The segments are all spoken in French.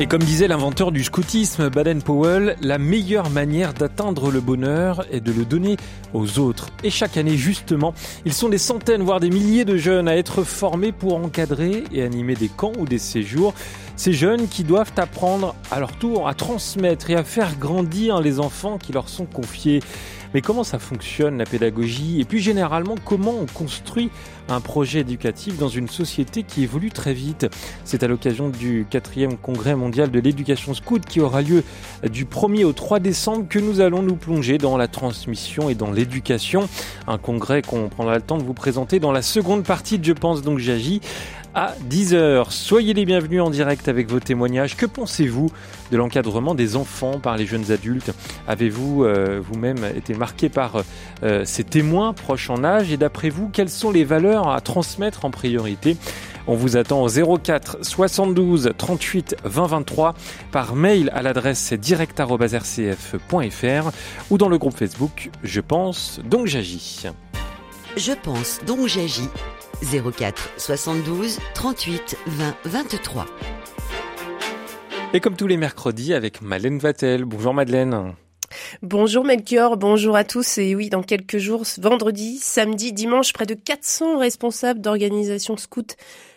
Et comme disait l'inventeur du scoutisme, Baden-Powell, la meilleure manière d'atteindre le bonheur est de le donner aux autres. Et chaque année, justement, ils sont des centaines, voire des milliers de jeunes à être formés pour encadrer et animer des camps ou des séjours. Ces jeunes qui doivent apprendre à leur tour à transmettre et à faire grandir les enfants qui leur sont confiés. Mais comment ça fonctionne la pédagogie? Et plus généralement, comment on construit un projet éducatif dans une société qui évolue très vite? C'est à l'occasion du quatrième congrès mondial de l'éducation scout qui aura lieu du 1er au 3 décembre que nous allons nous plonger dans la transmission et dans l'éducation. Un congrès qu'on prendra le temps de vous présenter dans la seconde partie de Je pense donc j'agis à 10h. Soyez les bienvenus en direct avec vos témoignages. Que pensez-vous de l'encadrement des enfants par les jeunes adultes? Avez-vous euh, vous-même été marqué par euh, ces témoins proches en âge? Et d'après vous, quelles sont les valeurs à transmettre en priorité? On vous attend au 04 72 38 20 23 par mail à l'adresse direct.rcf.fr ou dans le groupe Facebook Je pense donc j'agis. Je pense donc j'agis 04 72 38 20 23. Et comme tous les mercredis avec Madeleine Vatel. Bonjour Madeleine. Bonjour Melchior, bonjour à tous. Et oui, dans quelques jours, vendredi, samedi, dimanche, près de 400 responsables d'organisations scouts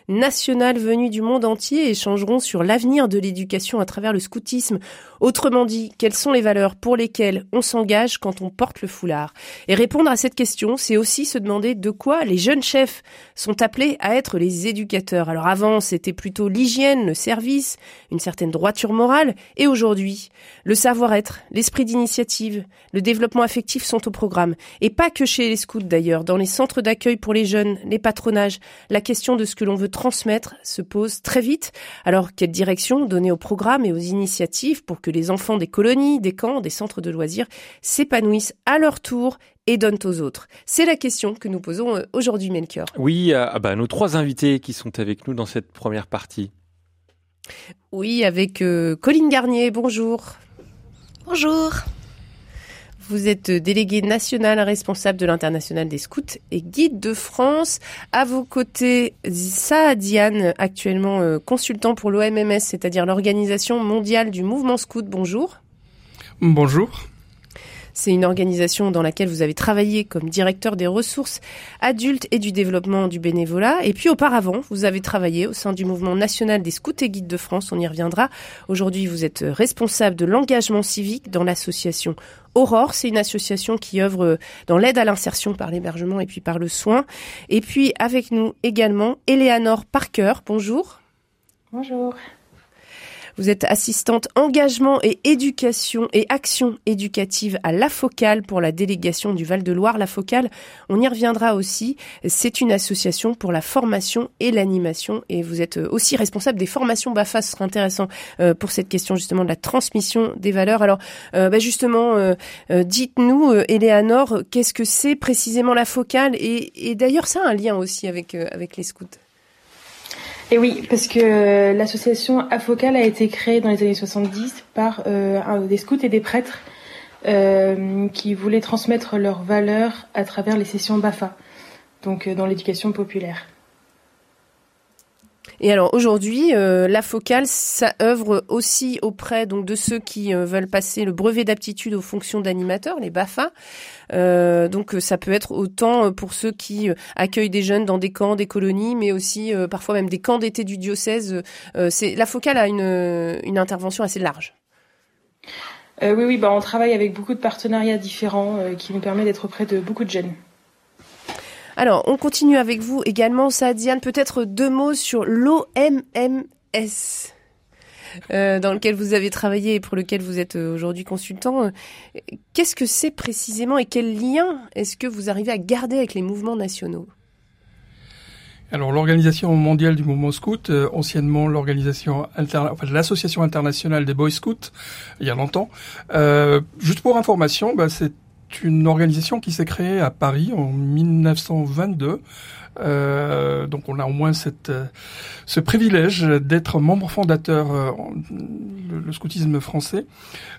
nationales venues du monde entier échangeront sur l'avenir de l'éducation à travers le scoutisme. Autrement dit, quelles sont les valeurs pour lesquelles on s'engage quand on porte le foulard? Et répondre à cette question, c'est aussi se demander de quoi les jeunes chefs sont appelés à être les éducateurs. Alors avant, c'était plutôt l'hygiène, le service, une certaine droiture morale, et aujourd'hui, le savoir-être, l'esprit d'initiative, le développement affectif sont au programme. Et pas que chez les scouts d'ailleurs, dans les centres d'accueil pour les jeunes, les patronages, la question de ce que l'on veut transmettre se pose très vite. Alors, quelle direction donner au programme et aux initiatives pour que les enfants des colonies, des camps, des centres de loisirs s'épanouissent à leur tour et donnent aux autres? C'est la question que nous posons euh, aujourd'hui, Melchior. Oui, ah bah, nos trois invités qui sont avec nous dans cette première partie. Oui, avec euh, Colline Garnier, bonjour. Bonjour. Vous êtes délégué national responsable de l'International des scouts et guide de France. À vos côtés, Saadiane, actuellement euh, consultant pour l'OMMS, c'est-à-dire l'Organisation mondiale du mouvement scout. Bonjour. Bonjour. C'est une organisation dans laquelle vous avez travaillé comme directeur des ressources adultes et du développement du bénévolat. Et puis auparavant, vous avez travaillé au sein du mouvement national des scouts et guides de France. On y reviendra. Aujourd'hui, vous êtes responsable de l'engagement civique dans l'association Aurore, c'est une association qui œuvre dans l'aide à l'insertion par l'hébergement et puis par le soin. Et puis avec nous également Eleanor Parker. Bonjour. Bonjour. Vous êtes assistante engagement et éducation et action éducative à La Focale pour la délégation du Val-de-Loire. La Focale, on y reviendra aussi. C'est une association pour la formation et l'animation et vous êtes aussi responsable des formations BAFA. Ce sera intéressant euh, pour cette question justement de la transmission des valeurs. Alors euh, bah, justement, euh, dites-nous, Eleanor, qu'est-ce que c'est précisément La Focale et, et d'ailleurs ça a un lien aussi avec, avec les scouts. Et oui, parce que l'association Afocal a été créée dans les années 70 par euh, des scouts et des prêtres euh, qui voulaient transmettre leurs valeurs à travers les sessions BAFA, donc euh, dans l'éducation populaire. Et alors aujourd'hui, euh, la focale, ça œuvre aussi auprès donc de ceux qui euh, veulent passer le brevet d'aptitude aux fonctions d'animateur, les BAFA. Euh, donc ça peut être autant pour ceux qui accueillent des jeunes dans des camps, des colonies, mais aussi parfois même des camps d'été du diocèse. la focale a une, une intervention assez large. oui, oui, bah on travaille avec beaucoup de partenariats différents qui nous permettent d'être auprès de beaucoup de jeunes. Alors, on continue avec vous également, Diane. Peut-être deux mots sur l'OMMS. Euh, dans lequel vous avez travaillé et pour lequel vous êtes euh, aujourd'hui consultant. Qu'est-ce que c'est précisément et quel lien est-ce que vous arrivez à garder avec les mouvements nationaux? Alors l'organisation mondiale du mouvement scout, euh, anciennement l'organisation l'association internationale des boys scouts, il y a longtemps. juste pour information, bah, c'est une organisation qui s'est créée à Paris en 1922 Euh, donc on a au moins cette, ce privilège d'être membre fondateur euh, le, scoutisme français.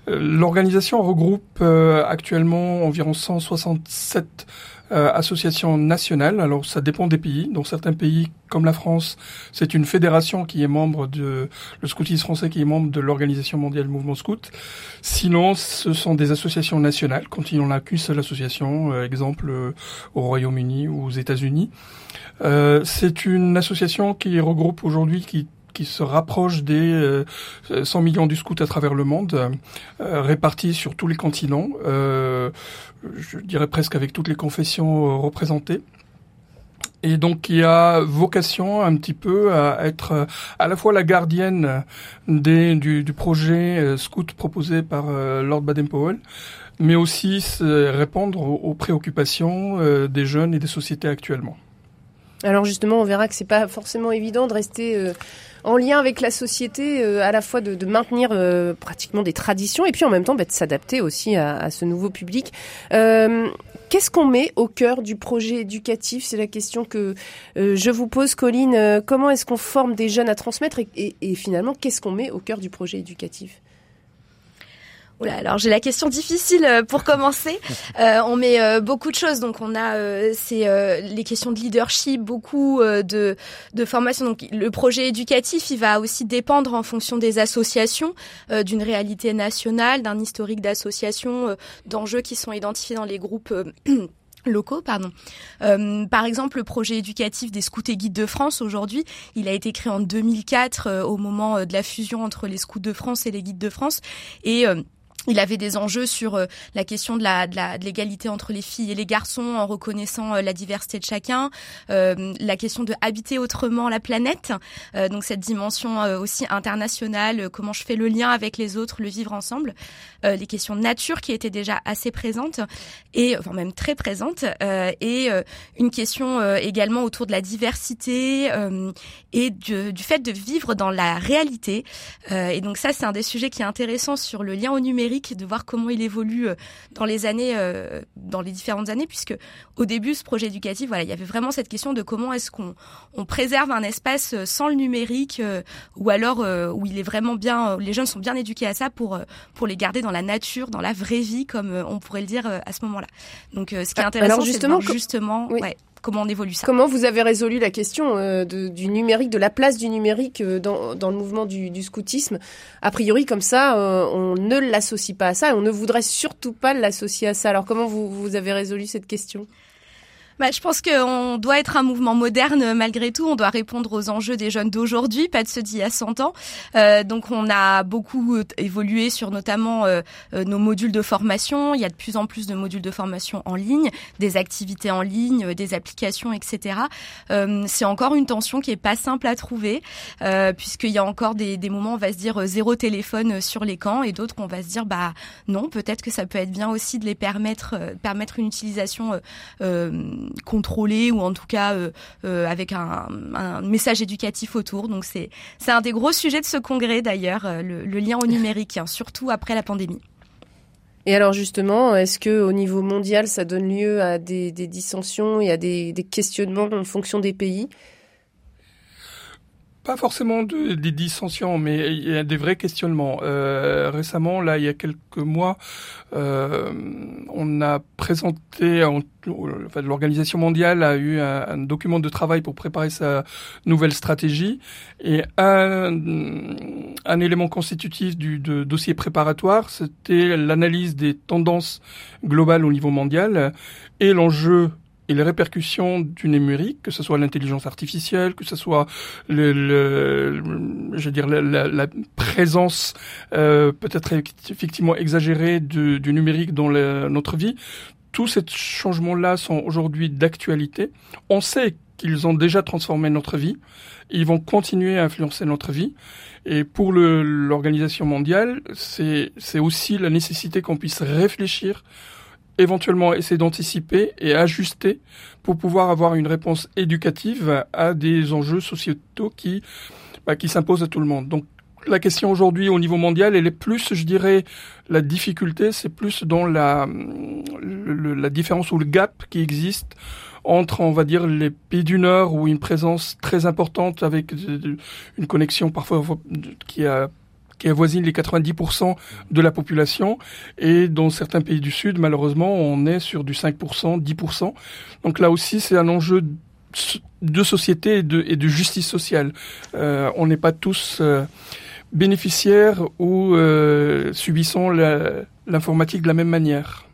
L'organisation regroupe actuellement environ 167 euh, association nationale. Alors ça dépend des pays. Dans certains pays, comme la France, c'est une fédération qui est membre de le scoutisme français qui est membre de l'organisation mondiale Mouvement Scout. Sinon, ce sont des associations nationales. Quand il n'y en a qu'une seule association, euh, exemple euh, au Royaume-Uni ou aux États-Unis. c'est une association qui regroupe aujourd'hui qui qui se rapproche des 100 euh, millions du scout à travers le monde, euh, répartis sur tous les continents, euh, je dirais presque avec toutes les confessions représentées et donc qui a vocation un petit peu à être à la fois la gardienne des, du, projet scout proposé par Lord Baden-Powell, mais aussi répondre aux, préoccupations des jeunes et des sociétés actuellement. Alors justement, on verra que c'est pas forcément évident de rester en lien avec la société, euh, à la fois de, maintenir euh, pratiquement des traditions et puis en même temps bah, de s'adapter aussi à, ce nouveau public. Euh, Qu'est-ce qu'on met au cœur du projet éducatif? C'est la question que euh, je vous pose, Colline. comment est-ce qu'on forme des jeunes à transmettre et, et, et finalement, qu'est-ce qu'on met au cœur du projet éducatif? Alors j'ai la question difficile euh, pour commencer. Euh, on met euh, beaucoup de choses, donc on a c'est les questions de leadership, beaucoup de de formation. Donc le projet éducatif, il va aussi dépendre en fonction des associations, d'une réalité nationale, d'un historique d'associations, d'enjeux qui sont identifiés dans les groupes. locaux, pardon. par exemple, le projet éducatif des scouts et guides de France aujourd'hui, il a été créé en 2004 au moment de la fusion entre les scouts de France et les guides de France et il avait des enjeux sur euh, la question de la de l'égalité entre les filles et les garçons en reconnaissant euh, la diversité de chacun, euh, la question de habiter autrement la planète, donc cette dimension aussi internationale, comment je fais le lien avec les autres, le vivre ensemble, les questions de nature qui étaient déjà assez présentes et enfin même très présentes et une question également autour de la diversité et du, du, fait de vivre dans la réalité et donc ça c'est un des sujets qui est intéressant sur le lien au numérique de voir comment il évolue euh, dans les années, euh, dans les différentes années, puisque au début, ce projet éducatif, voilà, il y avait vraiment cette question de comment est-ce qu'on on préserve un espace euh, sans le numérique, ou alors où il est vraiment bien, les jeunes sont bien éduqués à ça pour pour les garder dans la nature, dans la vraie vie, comme on pourrait le dire à ce moment-là. Donc, ce qui est ah, intéressant, c'est justement, justement, ouais, comment on évolue ça. Comment vous avez résolu la question euh, du numérique, de la place du numérique euh, dans, dans, le mouvement du, du, scoutisme? A priori, comme ça, euh, on ne l'associe pas à ça et on ne voudrait surtout pas l'associer à ça. Alors comment vous, vous avez résolu cette question? Bah, je pense qu'on doit être un mouvement moderne malgré tout. On doit répondre aux enjeux des jeunes d'aujourd'hui, pas de ceux d'il y a 100 ans. Euh, donc on a beaucoup euh, évolué sur notamment euh, euh, nos modules de formation. Il y a de plus en plus de modules de formation en ligne, des activités en ligne, des applications, etc. Euh, c'est encore une tension qui est pas simple à trouver, puisqu'il y a encore des, des, moments où on va se dire zéro téléphone sur les camps et d'autres qu'on va se dire bah non, peut-être que ça peut être bien aussi de les permettre permettre une utilisation contrôlé ou en tout cas euh, euh, avec un, message éducatif autour. Donc c'est un des gros sujets de ce congrès d'ailleurs, euh, le, lien au numérique, hein, surtout après la pandémie. Et alors justement, est-ce que au niveau mondial, ça donne lieu à des, dissensions et à des questionnements en fonction des pays? Pas forcément de, des dissensions, mais il y a des vrais questionnements. Euh, récemment, là, il y a quelques mois, euh, on a présenté, enfin, l'organisation mondiale a eu un, document de travail pour préparer sa nouvelle stratégie, et un, un élément constitutif du de dossier préparatoire, c'était l'analyse des tendances globales au niveau mondial et l'enjeu et les répercussions du numérique, que ce soit l'intelligence artificielle, que ce soit le, le je veux dire la, la, présence euh, peut-être effectivement exagérée du, du numérique dans notre vie, tous ces changements-là sont aujourd'hui d'actualité. On sait qu'ils ont déjà transformé notre vie. Ils vont continuer à influencer notre vie. Et pour l'organisation mondiale, c'est aussi la nécessité qu'on puisse réfléchir éventuellement essayer d'anticiper et ajuster pour pouvoir avoir une réponse éducative à des enjeux sociétaux qui, bah, qui s'imposent à tout le monde. Donc la question aujourd'hui au niveau mondial, elle est plus, je dirais, la difficulté, c'est plus dans la, la différence ou le gap qui existe entre, on va dire, les pays du Nord où une présence très importante avec une connexion parfois qui a qui avoisine les 90% de la population. Et dans certains pays du Sud, malheureusement, on est sur du 5%, 10%. Donc là aussi, c'est un enjeu de société et de, justice sociale. Euh, on n'est pas tous euh, bénéficiaires ou euh, l'informatique de la même manière.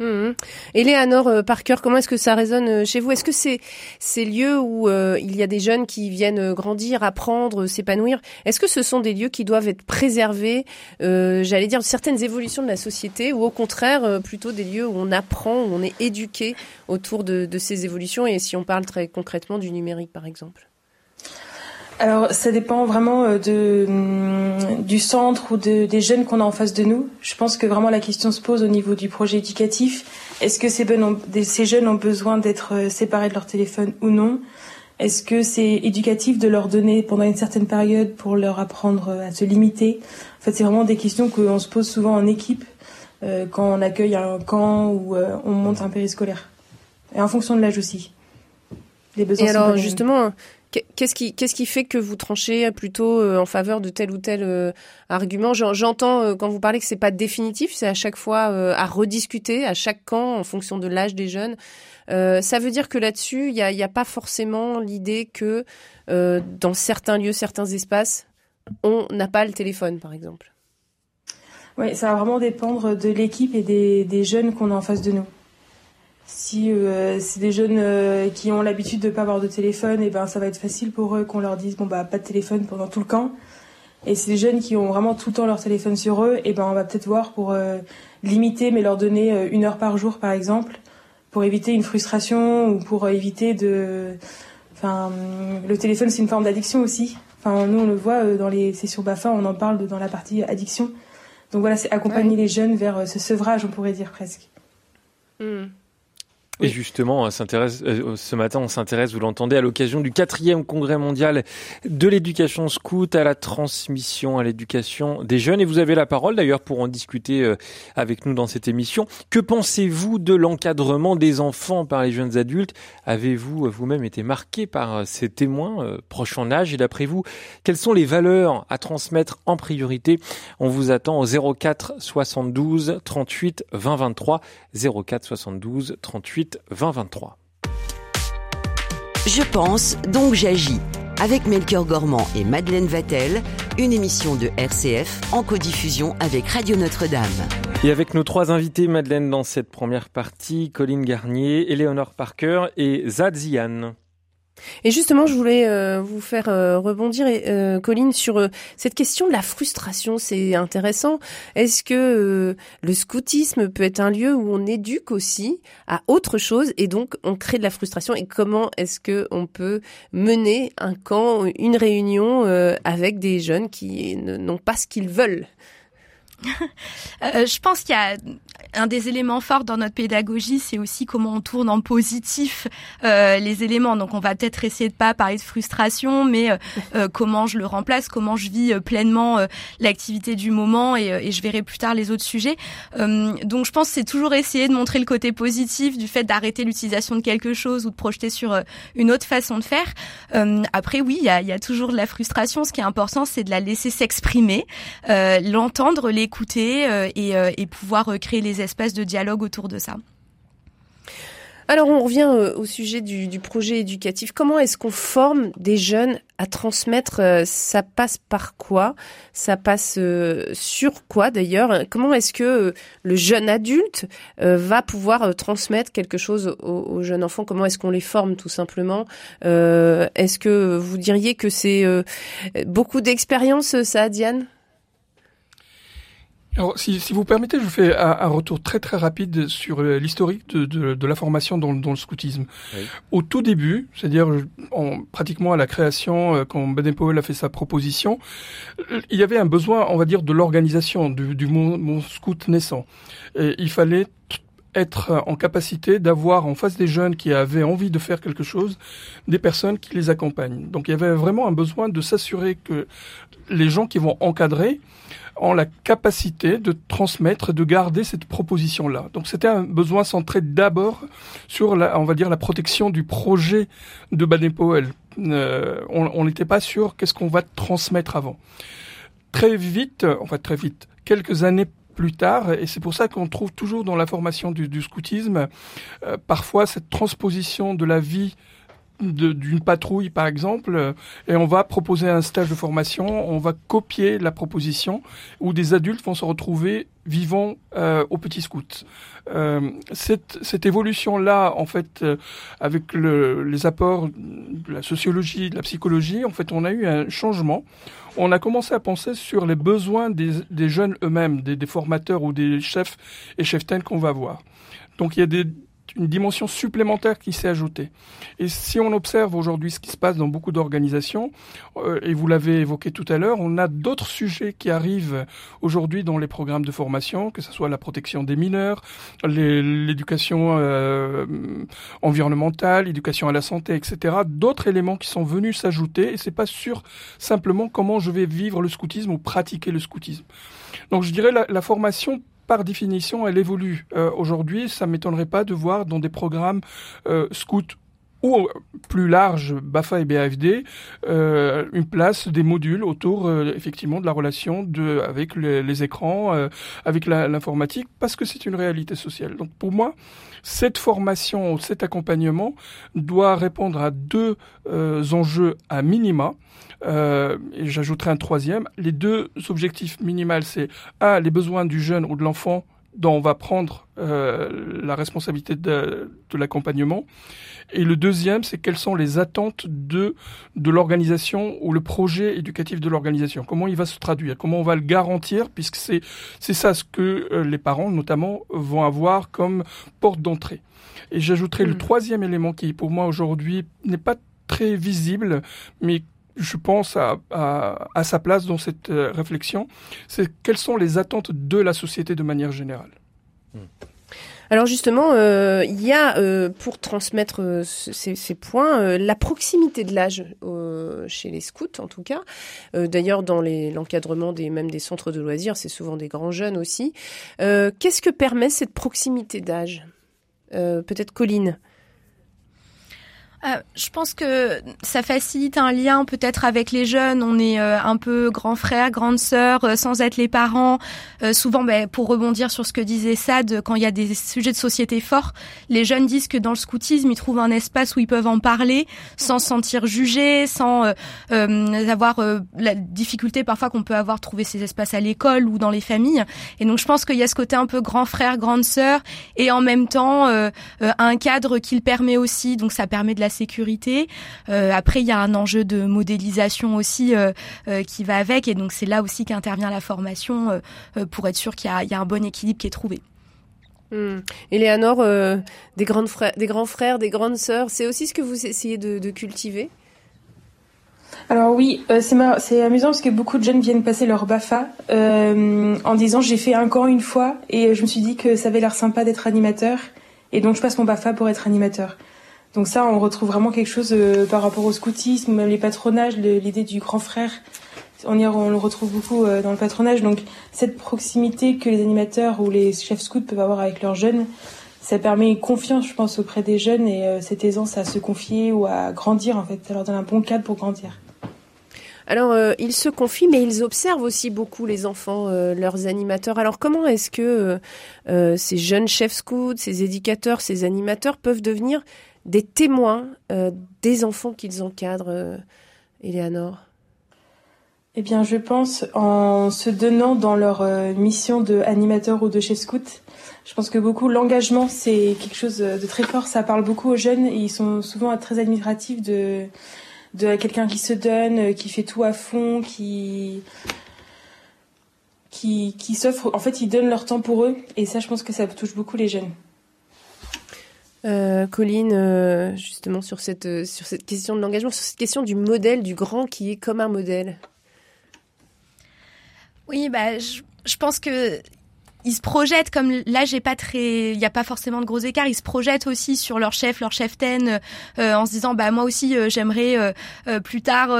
Mmh. Eleanor euh, Parker, comment est-ce que ça résonne euh, chez vous? Est-ce que c'est ces lieux où euh, il y a des jeunes qui viennent grandir, apprendre, s'épanouir? Est-ce que ce sont des lieux qui doivent être préservés J'allais dire certaines évolutions de la société, ou au contraire plutôt des lieux où on apprend, où on est éduqué autour de, de ces évolutions? Et si on parle très concrètement du numérique, par exemple? Alors, ça dépend vraiment euh, de, mm, du centre ou de, des jeunes qu'on a en face de nous. Je pense que vraiment la question se pose au niveau du projet éducatif. Est-ce que ces, ces jeunes ont besoin d'être euh, séparés de leur téléphone ou non? Est-ce que c'est éducatif de leur donner pendant une certaine période pour leur apprendre euh, à se limiter? En fait, c'est vraiment des questions qu'on se pose souvent en équipe quand on accueille un camp ou on monte un périscolaire. Et en fonction de l'âge aussi. Les besoins Et alors, justement, Qu'est-ce qui, fait que vous tranchez plutôt euh, en faveur de tel ou tel euh, argument? J'entends euh, quand vous parlez que c'est pas définitif, c'est à chaque fois à rediscuter à chaque camp en fonction de l'âge des jeunes. ça veut dire que là-dessus, il n'y a, pas forcément l'idée que dans certains lieux, certains espaces, on n'a pas le téléphone, par exemple? Oui, ça va vraiment dépendre de l'équipe et des jeunes qu'on a en face de nous. Si euh, c'est des jeunes euh, qui ont l'habitude de pas avoir de téléphone, et eh ben ça va être facile pour eux qu'on leur dise bon bah pas de téléphone pendant tout le camp. Et c'est des jeunes qui ont vraiment tout le temps leur téléphone sur eux, et eh ben on va peut-être voir pour euh, limiter, mais leur donner une heure par jour par exemple, pour éviter une frustration ou pour éviter de. Enfin, le téléphone c'est une forme d'addiction aussi. Enfin, nous on le voit dans les sessions Bafa, on en parle dans la partie addiction. Donc voilà, c'est accompagner les jeunes vers ce sevrage, on pourrait dire presque. Et justement, on s'intéresse, euh, ce matin, on s'intéresse, vous l'entendez, à l'occasion du quatrième congrès mondial de l'éducation scout, à la transmission, à l'éducation des jeunes. Et vous avez la parole d'ailleurs pour en discuter euh, avec nous dans cette émission. Que pensez-vous de l'encadrement des enfants par les jeunes adultes? Avez-vous euh, vous-même été marqué par ces témoins proches en âge? Et d'après vous, quelles sont les valeurs à transmettre en priorité? On vous attend au 04 72 38 20 23. 04 72 38 2023. Je pense, donc j'agis. Avec Melchior Gormand et Madeleine Vatel, une émission de RCF en codiffusion avec Radio Notre-Dame. Et avec nos trois invités, Madeleine, dans cette première partie, Colline Garnier, Eleonore Parker et Zad Zian. Et justement, je voulais euh, vous faire euh, rebondir, euh, Colline, sur cette question de la frustration. C'est intéressant. Est-ce que le scoutisme peut être un lieu où on éduque aussi à autre chose et donc on crée de la frustration? Et comment est-ce que on peut mener un camp, une réunion avec des jeunes qui n'ont pas ce qu'ils veulent? Euh, je pense qu'il y a un des éléments forts dans notre pédagogie, c'est aussi comment on tourne en positif euh, les éléments. Donc on va peut-être essayer de pas parler de frustration, mais euh, comment je le remplace, comment je vis pleinement l'activité du moment, et, et, je verrai plus tard les autres sujets. donc je pense c'est toujours essayer de montrer le côté positif du fait d'arrêter l'utilisation de quelque chose ou de projeter sur une autre façon de faire. après oui, il y a, y a, toujours de la frustration. Ce qui est important, c'est de la laisser s'exprimer, l'entendre, les écouter euh, euh, et, pouvoir euh, créer les espaces de dialogue autour de ça. Alors on revient au sujet du, projet éducatif. Comment est-ce qu'on forme des jeunes à transmettre Ça passe par quoi? Ça passe sur quoi d'ailleurs? Comment est-ce que le jeune adulte va pouvoir transmettre quelque chose aux, jeunes enfants Comment est-ce qu'on les forme tout simplement? Est-ce que vous diriez que c'est beaucoup d'expérience ça, Diane? Alors, si, si, vous permettez, je fais un, retour très très rapide sur euh, l'historique de, de, de, la formation dans, dans le scoutisme. Au tout début, c'est-à-dire pratiquement à la création, euh, quand Baden-Powell a fait sa proposition, euh, il y avait un besoin, on va dire, de l'organisation du, du scout naissant. Et il fallait être en capacité d'avoir en face des jeunes qui avaient envie de faire quelque chose, des personnes qui les accompagnent. Donc il y avait vraiment un besoin de s'assurer que les gens qui vont encadrer ont la capacité de transmettre, de garder cette proposition-là. Donc c'était un besoin centré d'abord sur, la, on va dire, la protection du projet de Baden-Powell. Euh, on n'était pas sûr qu'est-ce qu'on va transmettre avant. Très vite, enfin très vite, quelques années plus tard, et c'est pour ça qu'on trouve toujours dans la formation du, du scoutisme euh, parfois cette transposition de la vie d'une patrouille par exemple et on va proposer un stage de formation, on va copier la proposition où des adultes vont se retrouver vivant euh, au petit scout. Euh, cette, cette évolution-là, en fait, euh, avec le, les apports de la sociologie, de la psychologie, en fait, on a eu un changement. On a commencé à penser sur les besoins des, des jeunes eux-mêmes, des, des, formateurs ou des chefs et chefs qu'on va voir. Donc il y a des, une dimension supplémentaire qui s'est ajoutée. Et si on observe aujourd'hui ce qui se passe dans beaucoup d'organisations, euh, et vous l'avez évoqué tout à l'heure, on a d'autres sujets qui arrivent aujourd'hui dans les programmes de formation, que ce soit la protection des mineurs, l'éducation euh, environnementale, l'éducation à la santé, etc. D'autres éléments qui sont venus s'ajouter, et c'est pas sûr simplement comment je vais vivre le scoutisme ou pratiquer le scoutisme. Donc je dirais la, la formation par définition, elle évolue. Euh, aujourd'hui, ça m'étonnerait pas de voir dans des programmes euh, scouts ou plus large, BAFA et BAFD, euh, une place des modules autour effectivement de la relation de, avec les, écrans, avec l'informatique, parce que c'est une réalité sociale. Donc pour moi, cette formation, cet accompagnement doit répondre à deux enjeux à minima. Euh, et j'ajouterai un troisième. Les deux objectifs minimaux, c'est un, les besoins du jeune ou de l'enfant dont on va prendre euh, la responsabilité de, de l'accompagnement. Et le deuxième, c'est quelles sont les attentes de, de l'organisation ou le projet éducatif de l'organisation. Comment il va se traduire, comment on va le garantir, puisque c'est, c'est ça ce que euh, les parents, notamment, vont avoir comme porte d'entrée. Et j'ajouterai le mmh. troisième élément qui, pour moi, aujourd'hui, n'est pas très visible, mais je pense, à, sa place dans cette euh, réflexion, c'est quelles sont les attentes de la société de manière générale. Hmm. Alors justement, euh, il y a euh, pour transmettre ces, points la proximité de l'âge chez les scouts, en tout cas. D'ailleurs, dans l'encadrement des même des centres de loisirs, c'est souvent des grands jeunes aussi. Qu'est-ce que permet cette proximité d'âge? Peut-être Colline. Euh, je pense que ça facilite un lien peut-être avec les jeunes. On est euh, un peu grand frère, grande sœur, euh, sans être les parents. souvent, ben, pour rebondir sur ce que disait Sad, quand il y a des sujets de société forts, les jeunes disent que dans le scoutisme, ils trouvent un espace où ils peuvent en parler sans se sentir jugés, sans avoir la difficulté parfois qu'on peut avoir trouver ces espaces à l'école ou dans les familles. Et donc, je pense qu'il y a ce côté un peu grand frère, grande sœur, et en même temps un cadre qui le permet aussi. Donc, ça permet de la sécurité. Euh, après, il y a un enjeu de modélisation aussi euh, euh, qui va avec, et donc c'est là aussi qu'intervient la formation pour être sûr qu'il y, y, a un bon équilibre qui est trouvé. Hum. Eleanor, des, grandes frères, des grands frères, des grandes sœurs, c'est aussi ce que vous essayez de, de cultiver? Alors oui, c'est amusant parce que beaucoup de jeunes viennent passer leur BAFA en disant j'ai fait un camp une fois et je me suis dit que ça avait l'air sympa d'être animateur et donc je passe mon BAFA pour être animateur. Donc ça, on retrouve vraiment quelque chose euh, par rapport au scoutisme, les patronages, l'idée du grand frère. On, y, le retrouve beaucoup euh, dans le patronage. Donc cette proximité que les animateurs ou les chefs scouts peuvent avoir avec leurs jeunes, ça permet une confiance, je pense, auprès des jeunes et euh, cette aisance à se confier ou à grandir en fait. Ça leur un bon cadre pour grandir. Alors, ils se confient, mais ils observent aussi beaucoup les enfants, leurs animateurs. Alors, comment est-ce que ces jeunes chefs scouts, ces éducateurs, ces animateurs peuvent devenir des témoins euh, des enfants qu'ils encadrent, euh, Eleanor Eh bien, je pense en se donnant dans leur euh, mission de animateur ou de chef scout. Je pense que beaucoup l'engagement c'est quelque chose de très fort. Ça parle beaucoup aux jeunes et ils sont souvent très admiratifs de de quelqu'un qui se donne, qui fait tout à fond, qui qui, qui s'offre. En fait, ils donnent leur temps pour eux et ça, je pense que ça touche beaucoup les jeunes. Euh, Colline, euh, justement sur cette euh, sur cette question de l'engagement, sur cette question du modèle, du grand qui est comme un modèle. Oui, bah, je, je pense que ils se projettent comme là j'ai pas très il y a pas forcément de gros écarts. Ils se projettent aussi sur leur chef leur chef ten euh, en se disant bah moi aussi euh, j'aimerais euh, plus tard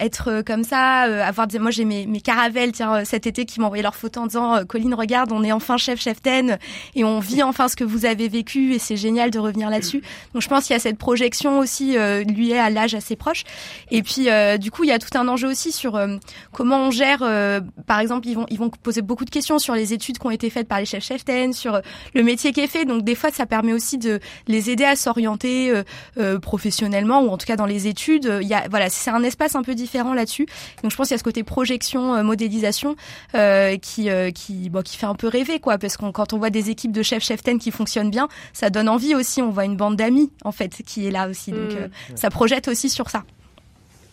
être comme ça avoir des moi j'ai mes, mes caravelles tiens cet été qui envoyé leurs photos en disant Colline regarde on est enfin chef chef ten et on vit enfin ce que vous avez vécu et c'est génial de revenir là-dessus. Donc je pense qu'il y a cette projection aussi lui est à l'âge assez proche. Et puis du coup il y a tout un enjeu aussi sur comment on gère par exemple ils vont ils vont poser beaucoup de questions sur les études qui ont été faites par les chefs cheftaines, sur le métier qui est fait. Donc des fois, ça permet aussi de les aider à s'orienter euh, euh, professionnellement ou en tout cas dans les études. Il y a voilà, c'est un espace un peu différent là-dessus. Donc je pense qu'il y a ce côté projection, euh, modélisation qui qui bon, qui fait un peu rêver quoi, parce qu'on quand on voit des équipes de chefs cheftaines qui fonctionnent bien, ça donne envie aussi. On voit une bande d'amis en fait qui est là aussi. Donc mmh. ça projette aussi sur ça.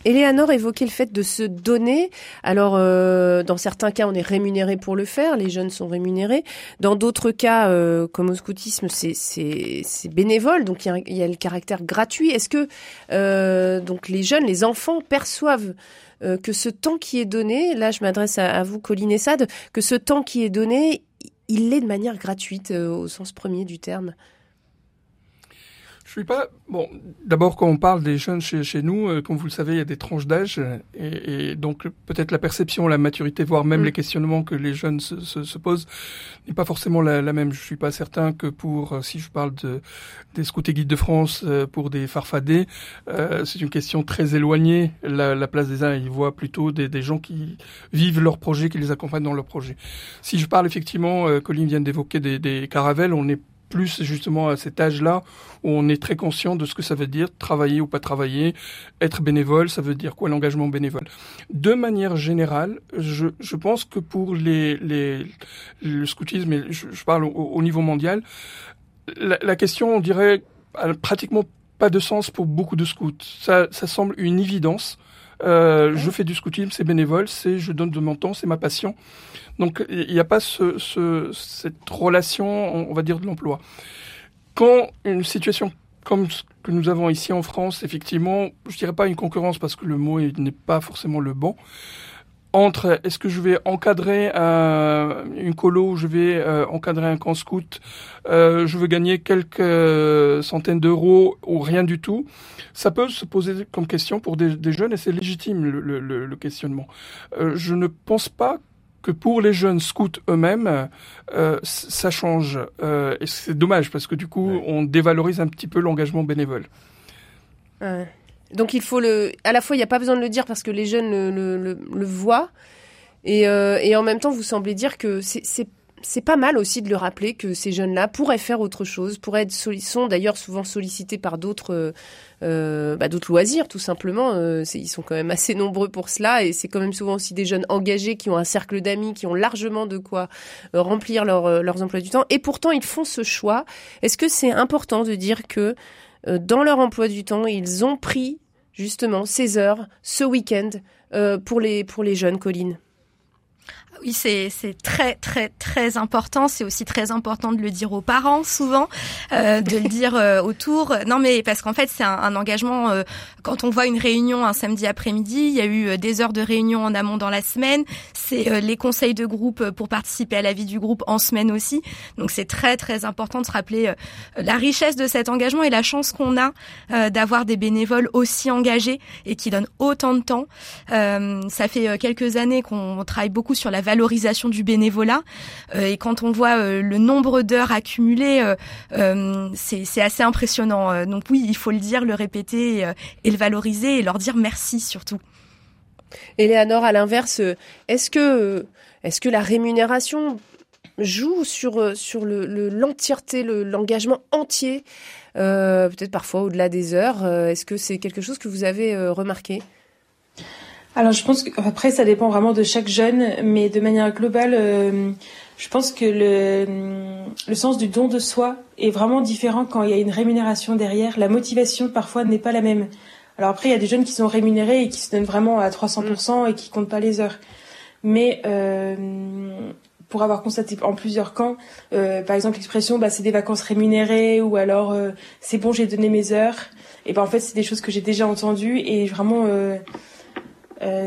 Éléanore évoquait le fait de se donner. Alors, euh, dans certains cas, on est rémunéré pour le faire. Les jeunes sont rémunérés. Dans d'autres cas, euh, comme au scoutisme, c'est bénévole, donc il y, a, le caractère gratuit. Est-ce que euh, les jeunes, les enfants perçoivent que ce temps qui est donné, là, je m'adresse à, vous, Colline et Sade, que ce temps qui est donné, il l'est de manière gratuite au sens premier du terme? Suis pas. Bon, d'abord, quand on parle des jeunes chez, chez nous, euh, comme vous le savez, il y a des tranches d'âge. Et, et, donc, peut-être la perception, la maturité, voire même mm. les questionnements que les jeunes se, se, se posent n'est pas forcément la, la, même. Je suis pas certain que pour, euh, si je parle de, des scouts et guides de France, euh, pour des farfadés, euh, c'est une question très éloignée. La, la, place des uns, ils voient plutôt des, des, gens qui vivent leur projet, qui les accompagnent dans leur projet. Si je parle effectivement, Colline vient d'évoquer des, des caravelles, on est plus justement à cet âge-là où on est très conscient de ce que ça veut dire travailler ou pas travailler, être bénévole, ça veut dire quoi l'engagement bénévole. De manière générale, je, je pense que pour les, les le scoutisme, et je, je parle au, niveau mondial, la, la, question, on dirait, a pratiquement pas de sens pour beaucoup de scouts. Ça, ça semble une évidence. Euh, je fais du scoutisme, c'est bénévole, c'est je donne de mon temps, c'est ma passion. Donc il n'y a pas ce, ce, cette relation, on va dire, de l'emploi. Quand une situation comme ce que nous avons ici en France, effectivement, je dirais pas une concurrence parce que le mot n'est pas forcément le bon, entre est-ce que je vais encadrer euh, une colo, je vais euh, encadrer un camp scout, euh, je veux gagner quelques centaines d'euros ou rien du tout, ça peut se poser comme question pour des, des jeunes et c'est légitime le, le, le questionnement. Euh, je ne pense pas que pour les jeunes scouts eux-mêmes, euh, ça change. Euh, et c'est dommage parce que du coup, on dévalorise un petit peu l'engagement bénévole. Donc il faut le. À la fois, il n'y a pas besoin de le dire parce que les jeunes le, voient. Et, euh, et, en même temps, vous semblez dire que c'est pas mal aussi de le rappeler que ces jeunes-là pourraient faire autre chose, pourraient être sont d'ailleurs souvent sollicités par d'autres euh, euh, bah, d'autres loisirs tout simplement. Ils sont quand même assez nombreux pour cela et c'est quand même souvent aussi des jeunes engagés qui ont un cercle d'amis, qui ont largement de quoi remplir leur, leurs emplois du temps et pourtant ils font ce choix. Est-ce que c'est important de dire que dans leur emploi du temps ils ont pris justement ces heures, ce week-end pour les pour les jeunes, Colline oui, c'est très très très important. C'est aussi très important de le dire aux parents souvent, euh, de le dire euh, autour. Non, mais parce qu'en fait, c'est un, engagement. Euh, quand on voit une réunion un samedi après-midi, il y a eu euh, des heures de réunion en amont dans la semaine. C'est euh, les conseils de groupe pour participer à la vie du groupe en semaine aussi. Donc c'est très très important de se rappeler la richesse de cet engagement et la chance qu'on a d'avoir des bénévoles aussi engagés et qui donnent autant de temps. ça fait quelques années qu'on travaille beaucoup sur la valorisation du bénévolat. Euh, et quand on voit euh, le nombre d'heures accumulées, euh, c'est assez impressionnant. donc oui, il faut le dire, le répéter et, le valoriser et leur dire merci surtout. Léonore, à l'inverse, est-ce que, est-ce que la rémunération joue sur, sur l'entièreté, le, l'engagement entier, peut-être parfois au-delà des heures Est-ce que c'est quelque chose que vous avez remarqué? Alors je pense qu'après ça dépend vraiment de chaque jeune, mais de manière globale, euh, je pense que le, le sens du don de soi est vraiment différent quand il y a une rémunération derrière. La motivation parfois n'est pas la même. Alors après il y a des jeunes qui sont rémunérés et qui se donnent vraiment à 300% et qui comptent pas les heures. Mais euh, pour avoir constaté en plusieurs camps, euh, par exemple l'expression bah, c'est des vacances rémunérées ou alors euh, c'est bon j'ai donné mes heures. Et ben en fait c'est des choses que j'ai déjà entendues et vraiment euh,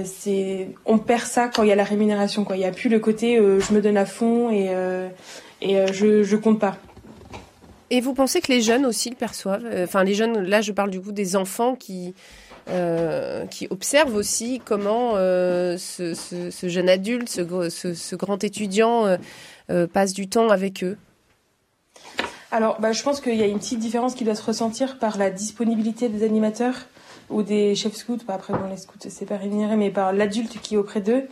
c'est on perd ça quand il y a la rémunération quoi. Il y a plus le côté euh, je me donne à fond et euh, et je je compte pas. Et vous pensez que les jeunes aussi le perçoivent enfin les jeunes là je parle du coup des enfants qui qui observent aussi comment ce, ce, ce, jeune adulte, ce, ce grand étudiant passe du temps avec eux? Alors, bah, je pense qu'il y a une petite différence qui doit se ressentir par la disponibilité des animateurs ou des chefs scouts, après bon les scouts c'est pas rémunéré, mais par l'adulte qui est auprès d'eux,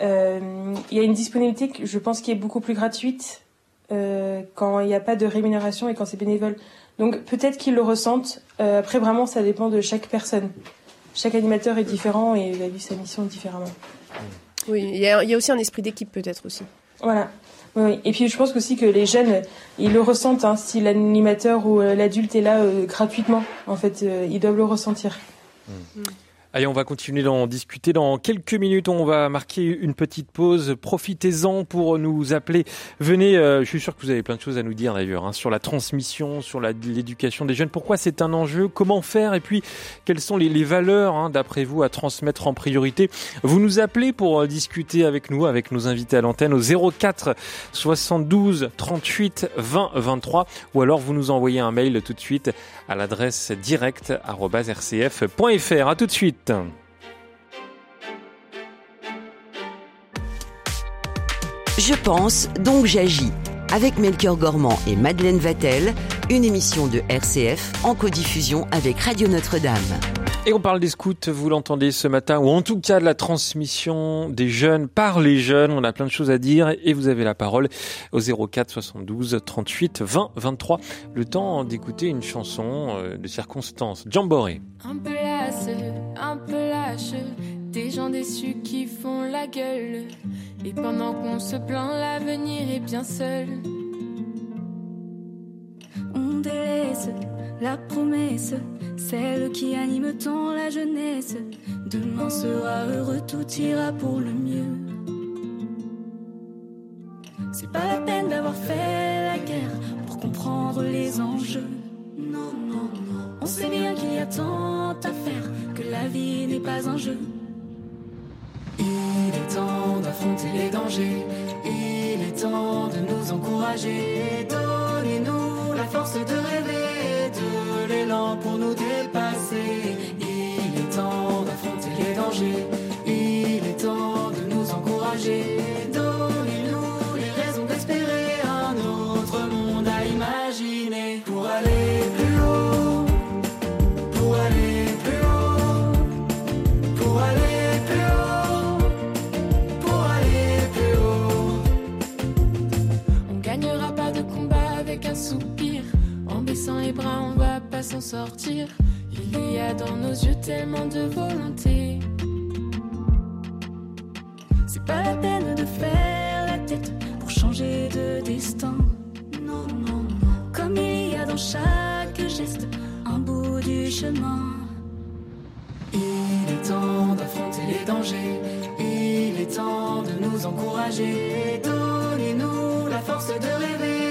euh, il y a une disponibilité que je pense qui est beaucoup plus gratuite euh, quand il n'y a pas de rémunération et quand c'est bénévole. Donc peut-être qu'ils le ressentent. Euh, après vraiment ça dépend de chaque personne. Chaque animateur est différent et il a vu sa mission différemment. Oui, il y a, il y a aussi un esprit d'équipe peut-être aussi. Voilà. Oui, et puis je pense aussi que les jeunes, ils le ressentent. Hein, si l'animateur ou l'adulte est là euh, gratuitement, en fait, euh, ils doivent le ressentir. Mm. Allez, on va continuer d'en discuter dans quelques minutes. On va marquer une petite pause. Profitez-en pour nous appeler. Venez, euh, je suis sûr que vous avez plein de choses à nous dire d'ailleurs, hein, sur la transmission, sur l'éducation des jeunes. Pourquoi c'est un enjeu? Comment faire? Et puis, quelles sont les, valeurs, hein, d'après vous, à transmettre en priorité? Vous nous appelez pour euh, discuter avec nous, avec nos invités à l'antenne, au 04 72 38 20 23. Ou alors, vous nous envoyez un mail tout de suite à l'adresse direct.rcf.fr. À tout de suite. Je pense, donc j'agis. Avec Melchior Gormand et Madeleine Vatel, une émission de RCF en codiffusion avec Radio Notre-Dame. Et on parle des scouts, vous l'entendez ce matin, ou en tout cas de la transmission des jeunes par les jeunes. On a plein de choses à dire et vous avez la parole au 04 72 38 20 23. Le temps d'écouter une chanson euh, de circonstance. Jamboree. Un peu lasse, un peu lâche, des gens déçus qui font la gueule. Et pendant qu'on se plaint, l'avenir est bien seul. On délaisse la promesse, celle qui anime tant la jeunesse. Demain sera heureux, tout ira pour le mieux. C'est pas la peine d'avoir fait la guerre pour comprendre les enjeux. Non, non, non. On sait bien qu'il y a tant à faire, que la vie n'est pas un jeu. Il est temps d'affronter les dangers, il est temps de nous encourager. Donnez-nous la force de rêver, de l'élan pour nous dépasser. Il est temps d'affronter les dangers, il est temps de nous encourager. Il y a dans nos yeux tellement de volonté. C'est pas la peine de faire la tête pour changer de destin. Non, non, non. Comme il y a dans chaque geste un bout du chemin. Il est temps d'affronter les dangers, il est temps de nous encourager. Donnez-nous la force de rêver,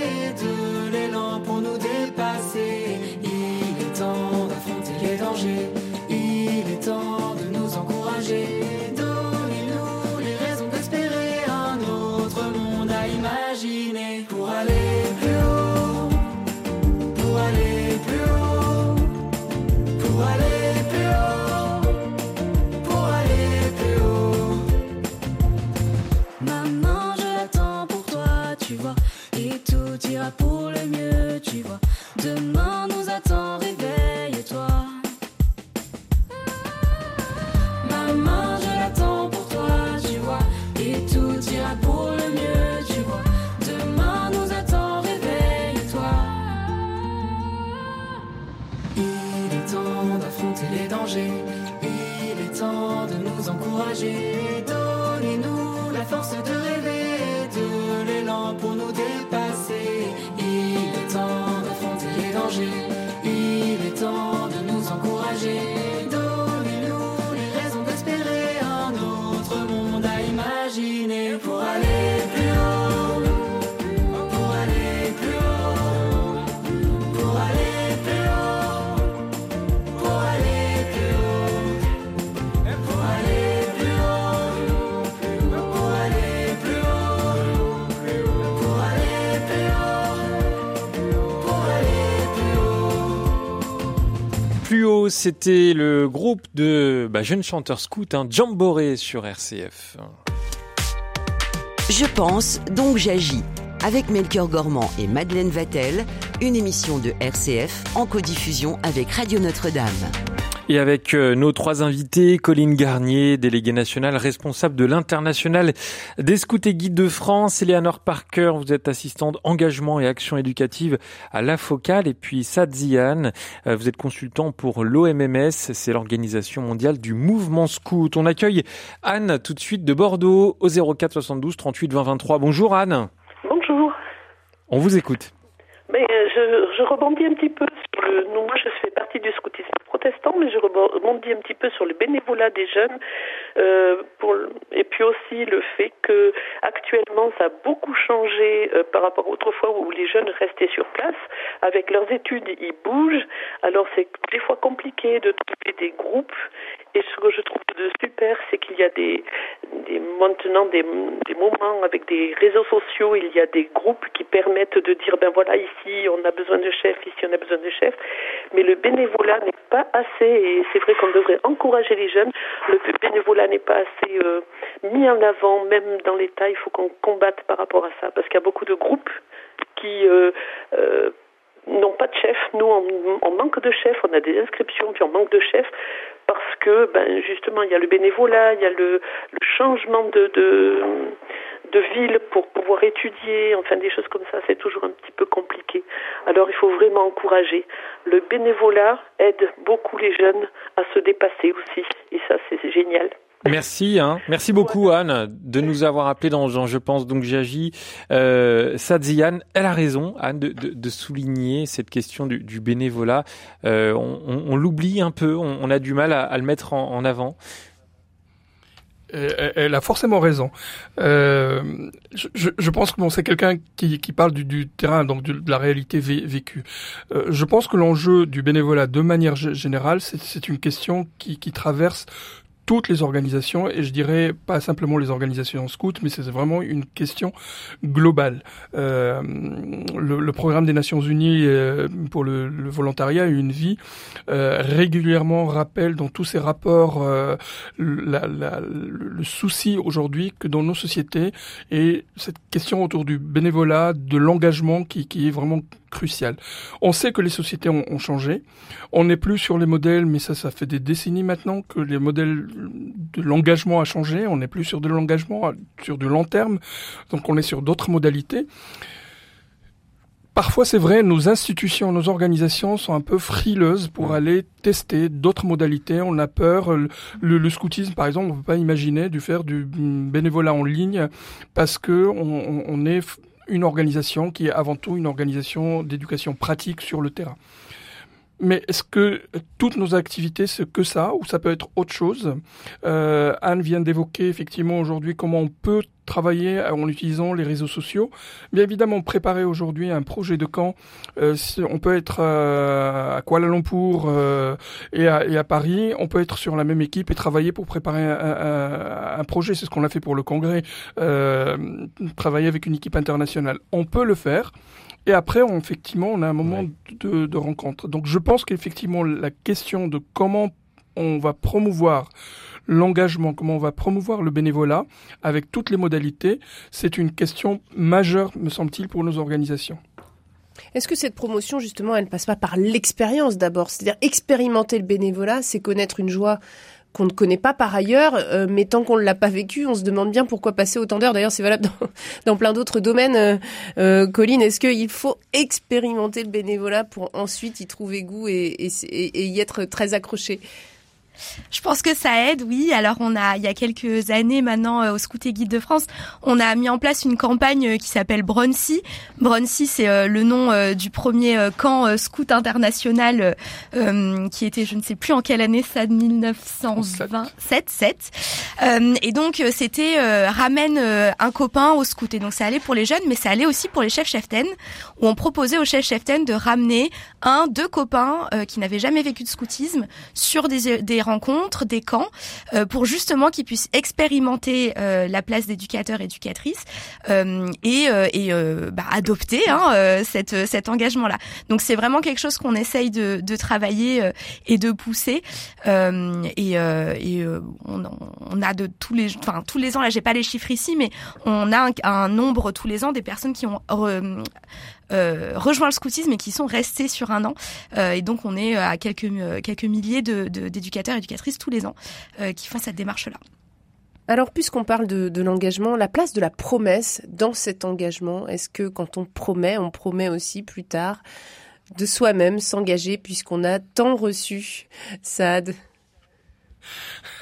c'était le groupe de bah, jeunes chanteurs scouts, hein, Jamboree sur RCF. Je pense, donc j'agis. Avec Melchior Gormand et Madeleine Vatel, une émission de RCF en codiffusion avec Radio Notre-Dame. Et avec euh, nos trois invités, Colline Garnier, déléguée nationale responsable de l'international des scouts et guides de France, Eleanor Parker, vous êtes assistante engagement et action éducative à La Focale, et puis Sad Zian, euh, vous êtes consultant pour l'OMMS, c'est l'organisation mondiale du mouvement scout. On accueille Anne tout de suite de Bordeaux au 04 72 38 20 23. Bonjour Anne. Bonjour. On vous écoute. Mais euh, je, je rebondis un petit peu sur le. nous, Moi, je fais partie du scoutisme protestant, mais je rebondis un petit peu sur le bénévolat des jeunes. Euh, pour, et puis aussi le fait que actuellement, ça a beaucoup changé euh, par rapport à autrefois où les jeunes restaient sur place. Avec leurs études, ils bougent. Alors, c'est des fois compliqué de trouver des groupes. Et ce que je trouve de super, c'est qu'il y a des, des maintenant des, des moments avec des réseaux sociaux, il y a des groupes qui permettent de dire ben voilà ici on a besoin de chefs, ici on a besoin de chefs, mais le bénévolat n'est pas assez et c'est vrai qu'on devrait encourager les jeunes. Le bénévolat n'est pas assez euh, mis en avant, même dans l'État, il faut qu'on combatte par rapport à ça parce qu'il y a beaucoup de groupes qui euh, euh, n'ont pas de chef. Nous, on, on, manque de chefs, on a des inscriptions, puis on manque de chefs parce que, ben, justement, il y a le bénévolat, il y a le, le changement de, de, de ville pour pouvoir étudier, enfin des choses comme ça, c'est toujours un petit peu compliqué. Alors il faut vraiment encourager. Le bénévolat aide beaucoup les jeunes à se dépasser aussi, et ça c'est génial. Merci, hein. merci beaucoup Anne de nous avoir appelé dans, dans Je pense donc j'agis. Euh, Sadziane, elle a raison Anne de, de, de souligner cette question du, du bénévolat. Euh, on, on, on l'oublie un peu, on, on, a du mal à, à le mettre en, en avant elle a forcément raison. Euh, je, je, pense que bon, c'est quelqu'un qui, qui, parle du, du, terrain, donc de, de la réalité vécue. Euh, je pense que l'enjeu du bénévolat, de manière générale, c'est une question qui, qui traverse toutes les organisations, et je dirais pas simplement les organisations scouts, mais c'est vraiment une question globale. Euh, le, le, programme des Nations Unies euh, pour le, le, volontariat et une vie euh, régulièrement rappelle dans tous ses rapports euh, la, la, le souci aujourd'hui que dans nos sociétés et cette question autour du bénévolat, de l'engagement qui, qui est vraiment crucial. On sait que les sociétés ont, ont changé. On n'est plus sur les modèles, mais ça, ça fait des décennies maintenant que les modèles de l'engagement a changé. On n'est plus sur de l'engagement, sur du long terme. Donc on est sur d'autres modalités. Parfois, c'est vrai, nos institutions, nos organisations sont un peu frileuses pour aller tester d'autres modalités. On a peur. Le, le, scoutisme, par exemple, on ne peut pas imaginer de faire du bénévolat en ligne parce que on, on est une organisation qui est avant tout une organisation d'éducation pratique sur le terrain. Mais est-ce que toutes nos activités, c'est que ça, ou ça peut être autre chose? Euh, Anne vient d'évoquer effectivement aujourd'hui comment on peut travailler en utilisant les réseaux sociaux. Bien évidemment, préparer aujourd'hui un projet de camp, euh, on peut être euh, à Kuala Lumpur euh, et, à, Paris, on peut être sur la même équipe et travailler pour préparer un, un, un projet. C'est ce qu'on a fait pour le congrès, euh, travailler avec une équipe internationale. On peut le faire. Et après, on, effectivement, on a un moment ouais. de, de, rencontre. Donc, je pense qu'effectivement, la question de comment on va promouvoir l'engagement, comment on va promouvoir le bénévolat avec toutes les modalités, c'est une question majeure, me semble-t-il, pour nos organisations. Est-ce que cette promotion, justement, elle ne passe pas par l'expérience d'abord? C'est-à-dire expérimenter le bénévolat, c'est connaître une joie qu'on ne connaît pas par ailleurs, euh, mais tant qu'on ne l'a pas vécu, on se demande bien pourquoi passer autant d'heures. D'ailleurs, c'est valable dans, plein d'autres domaines. Euh, euh, Colline, est-ce qu'il faut expérimenter le bénévolat pour ensuite y trouver goût et y être très accroché? Je pense que ça aide, oui. Alors on a, il y a quelques années maintenant, euh, au Scout et Guide de France, on a mis en place une campagne euh, qui s'appelle Bronsey. Bronsey, c'est euh, le nom du premier camp scout international qui était, je ne sais plus en quelle année, ça, 1927, 7. et donc c'était ramène un copain au scout. Et donc ça allait pour les jeunes, mais ça allait aussi pour les chefs cheftaines, où on proposait aux chefs cheftaines de ramener un, deux copains qui n'avaient jamais vécu de scoutisme sur des, des rencontres, des camps, pour justement qu'ils puissent expérimenter la place d'éducateurs éducatrices et, et bah, adopter hein, cet engagement-là. Donc c'est vraiment quelque chose qu'on essaye de, travailler et de pousser. et, on, a de tous les, enfin tous les ans, là j'ai pas les chiffres ici, mais on a un, un nombre tous les ans des personnes qui ont euh, rejoint le scoutisme et qui sont restés sur un an. Euh, et donc on est à quelques, quelques milliers d'éducateurs et éducatrices tous les ans euh, qui font cette démarche-là. Alors, puisqu'on parle de, de l'engagement, la place de la promesse dans cet engagement, est-ce que quand on promet, on promet aussi plus tard de soi-même s'engager puisqu'on a tant reçu Sad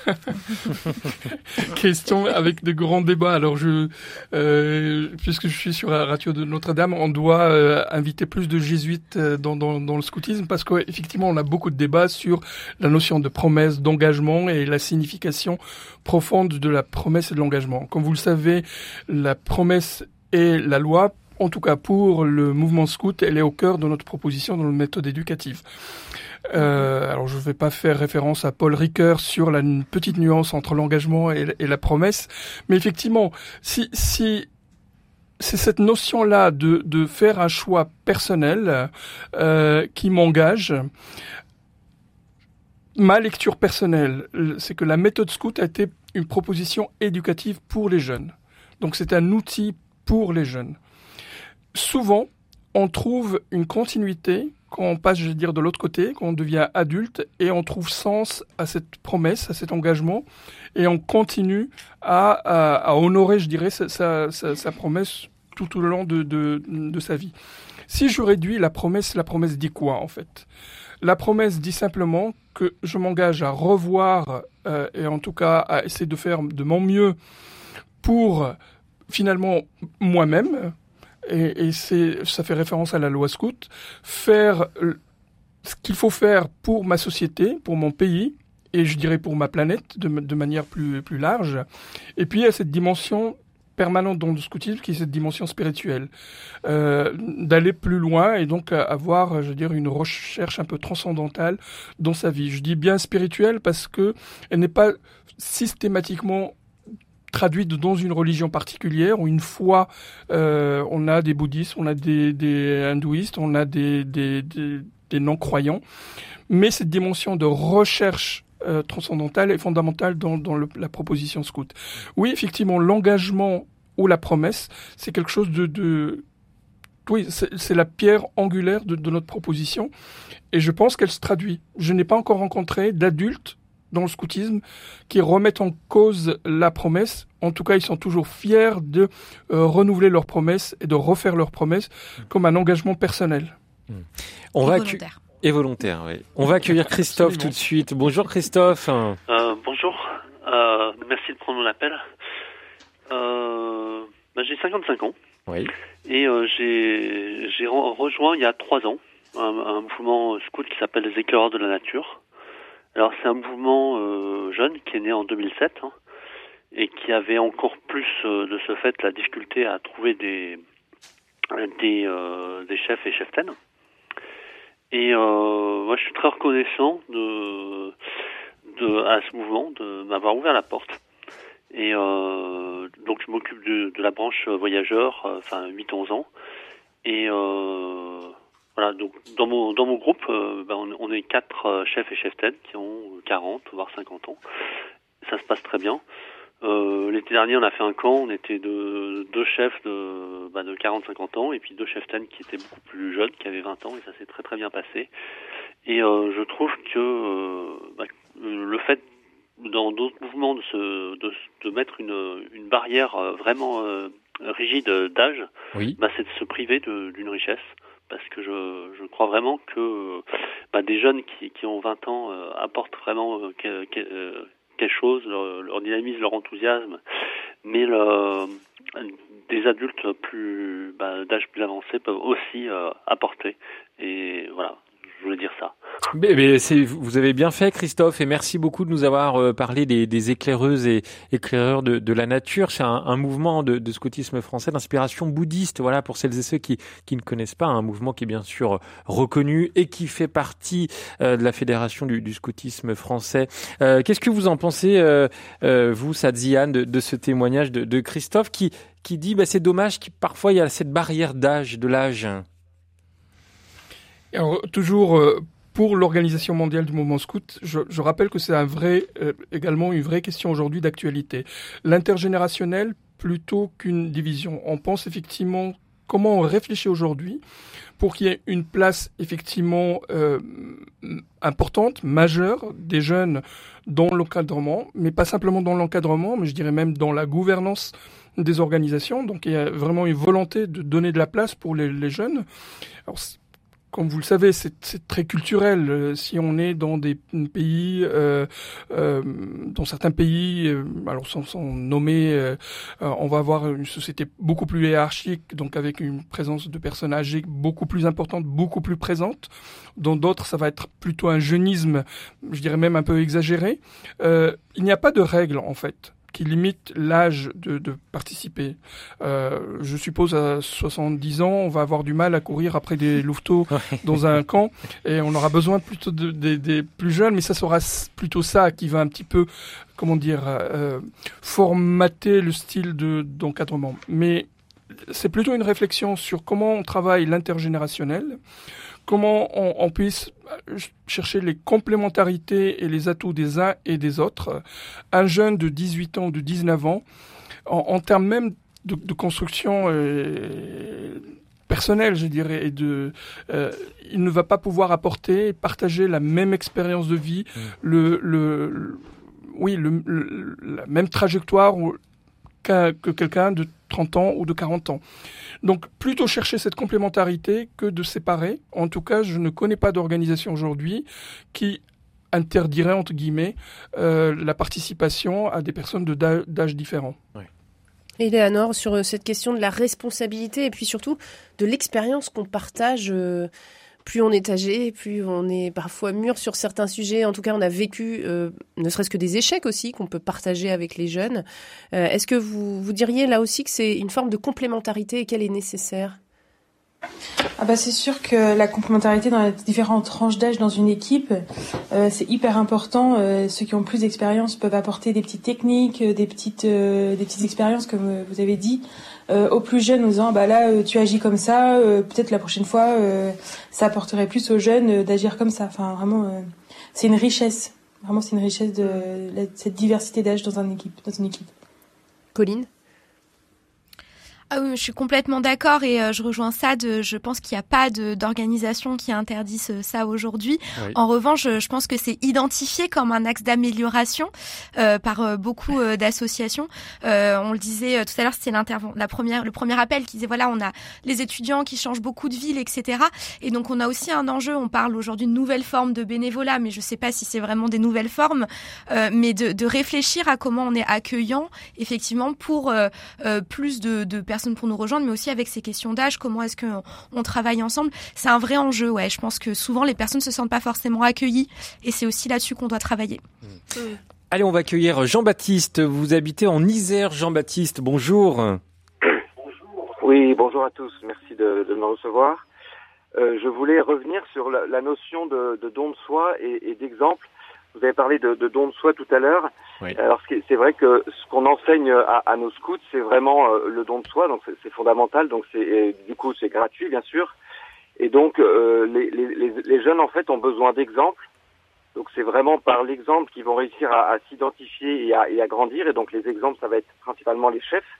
Question avec de grands débats. Alors je, euh, puisque je suis sur la radio de Notre-Dame, on doit euh, inviter plus de jésuites euh, dans, dans, le scoutisme parce qu'effectivement on a beaucoup de débats sur la notion de promesse, d'engagement et la signification profonde de la promesse et de l'engagement. Comme vous le savez, la promesse et la loi en tout cas pour le mouvement scout, elle est au cœur de notre proposition dans la méthode éducative. Euh, alors je ne vais pas faire référence à Paul Ricoeur sur la petite nuance entre l'engagement et, la promesse, mais effectivement, si, si c'est cette notion-là de, de faire un choix personnel euh, qui m'engage. Ma lecture personnelle, c'est que la méthode scout a été une proposition éducative pour les jeunes. Donc c'est un outil pour les jeunes. Souvent, on trouve une continuité quand on passe, je veux dire, de l'autre côté, quand on devient adulte et on trouve sens à cette promesse, à cet engagement, et on continue à, à, honorer, je dirais, sa, sa, sa, promesse tout au long de, de, de, sa vie. Si je réduis la promesse, la promesse dit quoi en fait? La promesse dit simplement que je m'engage à revoir euh, et en tout cas à essayer de faire de mon mieux pour finalement moi-même, et, et c'est, ça fait référence à la loi scout, faire ce qu'il faut faire pour ma société, pour mon pays, et je dirais pour ma planète de, de manière plus, plus large. Et puis il y a cette dimension permanente dans le scoutisme qui est cette dimension spirituelle, euh, d'aller plus loin et donc avoir, je veux dire, une recherche un peu transcendantale dans sa vie. Je dis bien spirituelle parce que elle n'est pas systématiquement traduite dans une religion particulière où une fois euh, on a des bouddhistes, on a des, des hindouistes, on a des, des, des, non-croyants. Mais cette dimension de recherche euh, transcendantale est fondamentale dans, dans la proposition scout. Oui, effectivement, l'engagement ou la promesse, c'est quelque chose de, de oui, c'est la pierre angulaire de, de, notre proposition et je pense qu'elle se traduit. Je n'ai pas encore rencontré d'adultes dans le scoutisme qui remettent en cause la promesse. En tout cas, ils sont toujours fiers de euh, renouveler leurs promesses et de refaire leurs promesses comme un engagement personnel. Hmm. On et va volontaire. Et volontaire, oui. On va accueillir Christophe tout de suite. Bonjour Christophe. Euh, bonjour. Euh, merci de prendre mon appel. Euh, bah, j'ai 55 ans. Oui. Et euh, j'ai rejoint il y a trois ans un, un mouvement scout qui s'appelle les éclaireurs de la nature. Alors c'est un mouvement euh, jeune qui est né en 2007 hein, et qui avait encore plus euh, de ce fait la difficulté à trouver des des, euh, des chefs et cheftaines. Et moi je suis très reconnaissant de, de à ce mouvement de m'avoir ouvert la porte. Et donc je m'occupe de, de, la branche voyageur, enfin 8-11 ans. Et voilà, donc dans mon dans mon groupe, euh, ben, on, on, est quatre euh, chefs et chefs têtes qui ont 40 voire 50 ans. Ça se passe très bien. Euh, L'été dernier, on a fait un camp. On était de, deux chefs de, bah, de 40-50 ans et puis deux chefs ten qui étaient beaucoup plus jeunes, qui avaient 20 ans, et ça s'est très très bien passé. Et euh, je trouve que bah, le fait dans d'autres mouvements de, se, de, de mettre une, une barrière vraiment rigide d'âge, oui. bah, c'est de se priver d'une richesse parce que je, crois vraiment que bah, des jeunes qui, qui ont 20 ans euh, apportent vraiment euh, euh, quelque chose, leur, leur, dynamisme, leur enthousiasme, mais le, des adultes plus bah, d'âge plus avancé peuvent aussi apporter. Et voilà, je voulais dire ça. Mais, vous avez bien fait, Christophe, et merci beaucoup de nous avoir euh, parlé des, éclaireuses et éclaireurs de, la nature. C'est un, mouvement de, scoutisme français d'inspiration bouddhiste. Voilà, pour celles et ceux qui, ne connaissent pas, un mouvement qui est bien sûr reconnu et qui fait partie euh, de la fédération du, scoutisme français. Euh, qu'est-ce que vous en pensez, vous, Sadziane, de, ce témoignage de, Christophe qui qui dit bah, c'est dommage qu'il parfois il y a cette barrière d'âge, de l'âge. Alors, toujours pour l'Organisation mondiale du mouvement scout, je, je rappelle que c'est un vrai, euh, également une vraie question aujourd'hui d'actualité. L'intergénérationnel plutôt qu'une division. On pense effectivement comment on réfléchit aujourd'hui pour qu'il y ait une place effectivement euh, importante, majeure des jeunes dans l'encadrement, mais pas simplement dans l'encadrement, mais je dirais même dans la gouvernance des organisations. Donc il y a vraiment une volonté de donner de la place pour les, les jeunes. Comme vous le savez, c'est très culturel. Euh, si on est dans des pays, euh, euh, dans certains pays, euh, alors sans, sans nommer, euh, on va avoir une société beaucoup plus hiérarchique, donc avec une présence de personnes âgées beaucoup plus importante, beaucoup plus présente. Dans d'autres, ça va être plutôt un jeunisme, je dirais même un peu exagéré. il n'y a pas de règles en fait qui limite l'âge de, de, participer. Euh, je suppose à 70 ans, on va avoir du mal à courir après des louveteaux dans un camp et on aura besoin plutôt de, des plus jeunes, mais ça sera plutôt ça qui va un petit peu, comment dire, euh, formater le style d'encadrement. mais c'est plutôt une réflexion sur comment on travaille l'intergénérationnel, comment on, puisse euh, chercher les complémentarités et les atouts des uns et des autres. Un jeune de 18 ans ou de 19 ans, en, termes même de, construction euh, personnelle, je dirais, et de, euh, il ne va pas pouvoir apporter, partager la même expérience de vie, mmh. le, le, oui, le, la même trajectoire que quelqu'un de 30 ans ou de 40 ans. Donc plutôt chercher cette complémentarité que de séparer. En tout cas, je ne connais pas d'organisation aujourd'hui qui interdirait, entre guillemets, euh, la participation à des personnes d'âge différents. Oui. Léanor, sur euh, cette question de la responsabilité et puis surtout de l'expérience qu'on partage euh, plus on est âgé, plus on est parfois mûr sur certains sujets. En tout cas, on a vécu euh, ne serait-ce que des échecs aussi qu'on peut partager avec les jeunes. Euh, est-ce que vous, diriez là aussi que c'est une forme de complémentarité et qu'elle est nécessaire? Ah bah c'est sûr que la complémentarité dans les différentes tranches d'âge dans une équipe, euh, c'est hyper important. ceux qui ont plus d'expérience peuvent apporter des petites techniques, des petites, des petites expériences comme vous avez dit, aux plus jeunes en disant bah là euh, tu agis comme ça, euh, peut-être la prochaine fois ça apporterait plus aux jeunes d'agir comme ça. Enfin vraiment c'est une richesse. Vraiment c'est une richesse de cette diversité d'âge dans une équipe dans une équipe. Colline? Ah oui, je suis complètement d'accord et euh, je rejoins ça. De, je pense qu'il n'y a pas d'organisation qui interdise ça aujourd'hui. En revanche, je, pense que c'est identifié comme un axe d'amélioration euh, par euh, beaucoup euh, d'associations. on le disait tout à l'heure, c'était la première, le premier appel qui disait voilà, on a les étudiants qui changent beaucoup de villes, etc. Et donc on a aussi un enjeu. On parle aujourd'hui de nouvelles formes de bénévolat, mais je ne sais pas si c'est vraiment des nouvelles formes, mais de, de, réfléchir à comment on est accueillant effectivement pour plus de, de personnes pour nous rejoindre, mais aussi avec ces questions d'âge, comment est-ce qu'on on travaille ensemble. C'est un vrai enjeu, ouais. Je pense que souvent les personnes se sentent pas forcément accueillies, et c'est aussi là-dessus qu'on doit travailler. Mmh. Allez, on va accueillir Jean-Baptiste. Vous habitez en Isère, Jean-Baptiste. Bonjour. Oui, bonjour à tous. Merci de, me recevoir. Euh, je voulais revenir sur la, notion de, don de soi et, d'exemple. Vous avez parlé de, de don de soi tout à l'heure. Alors c'est vrai que ce qu'on enseigne à, à, nos scouts, c'est vraiment euh, le don de soi, donc c'est fondamental. Donc c'est du coup c'est gratuit bien sûr. Et donc euh, les, les, les, jeunes en fait ont besoin d'exemples. Donc c'est vraiment par l'exemple qu'ils vont réussir à, à s'identifier et à, et à grandir. Et donc les exemples, ça va être principalement les chefs.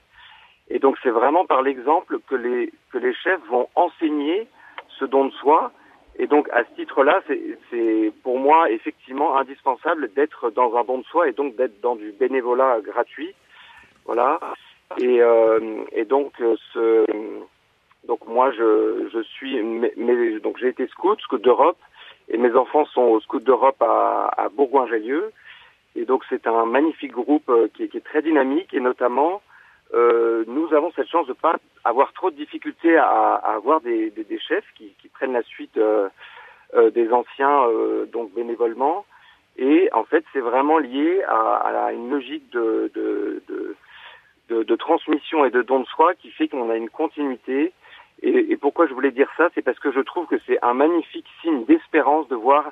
Et donc c'est vraiment par l'exemple que les que les chefs vont enseigner ce don de soi et donc à ce titre-là, c'est pour moi effectivement indispensable d'être dans un don de soi et donc d'être dans du bénévolat gratuit. Voilà. Et, euh, et donc ce, donc moi je, je suis mais, donc j'ai été scout, scout d'Europe et mes enfants sont au scout d'Europe à, à Bourgoin-Jallieu. Et donc c'est un magnifique groupe euh, qui, qui, est très dynamique et notamment euh, nous avons cette chance de pas avoir trop de difficultés à, à avoir des, des, des chefs qui, qui, prennent la suite euh, des anciens donc bénévolement. Et en fait, c'est vraiment lié à, à, une logique de, de, de, de, transmission et de don de soi qui fait qu'on a une continuité. Et, et, pourquoi je voulais dire ça, c'est parce que je trouve que c'est un magnifique signe d'espérance de voir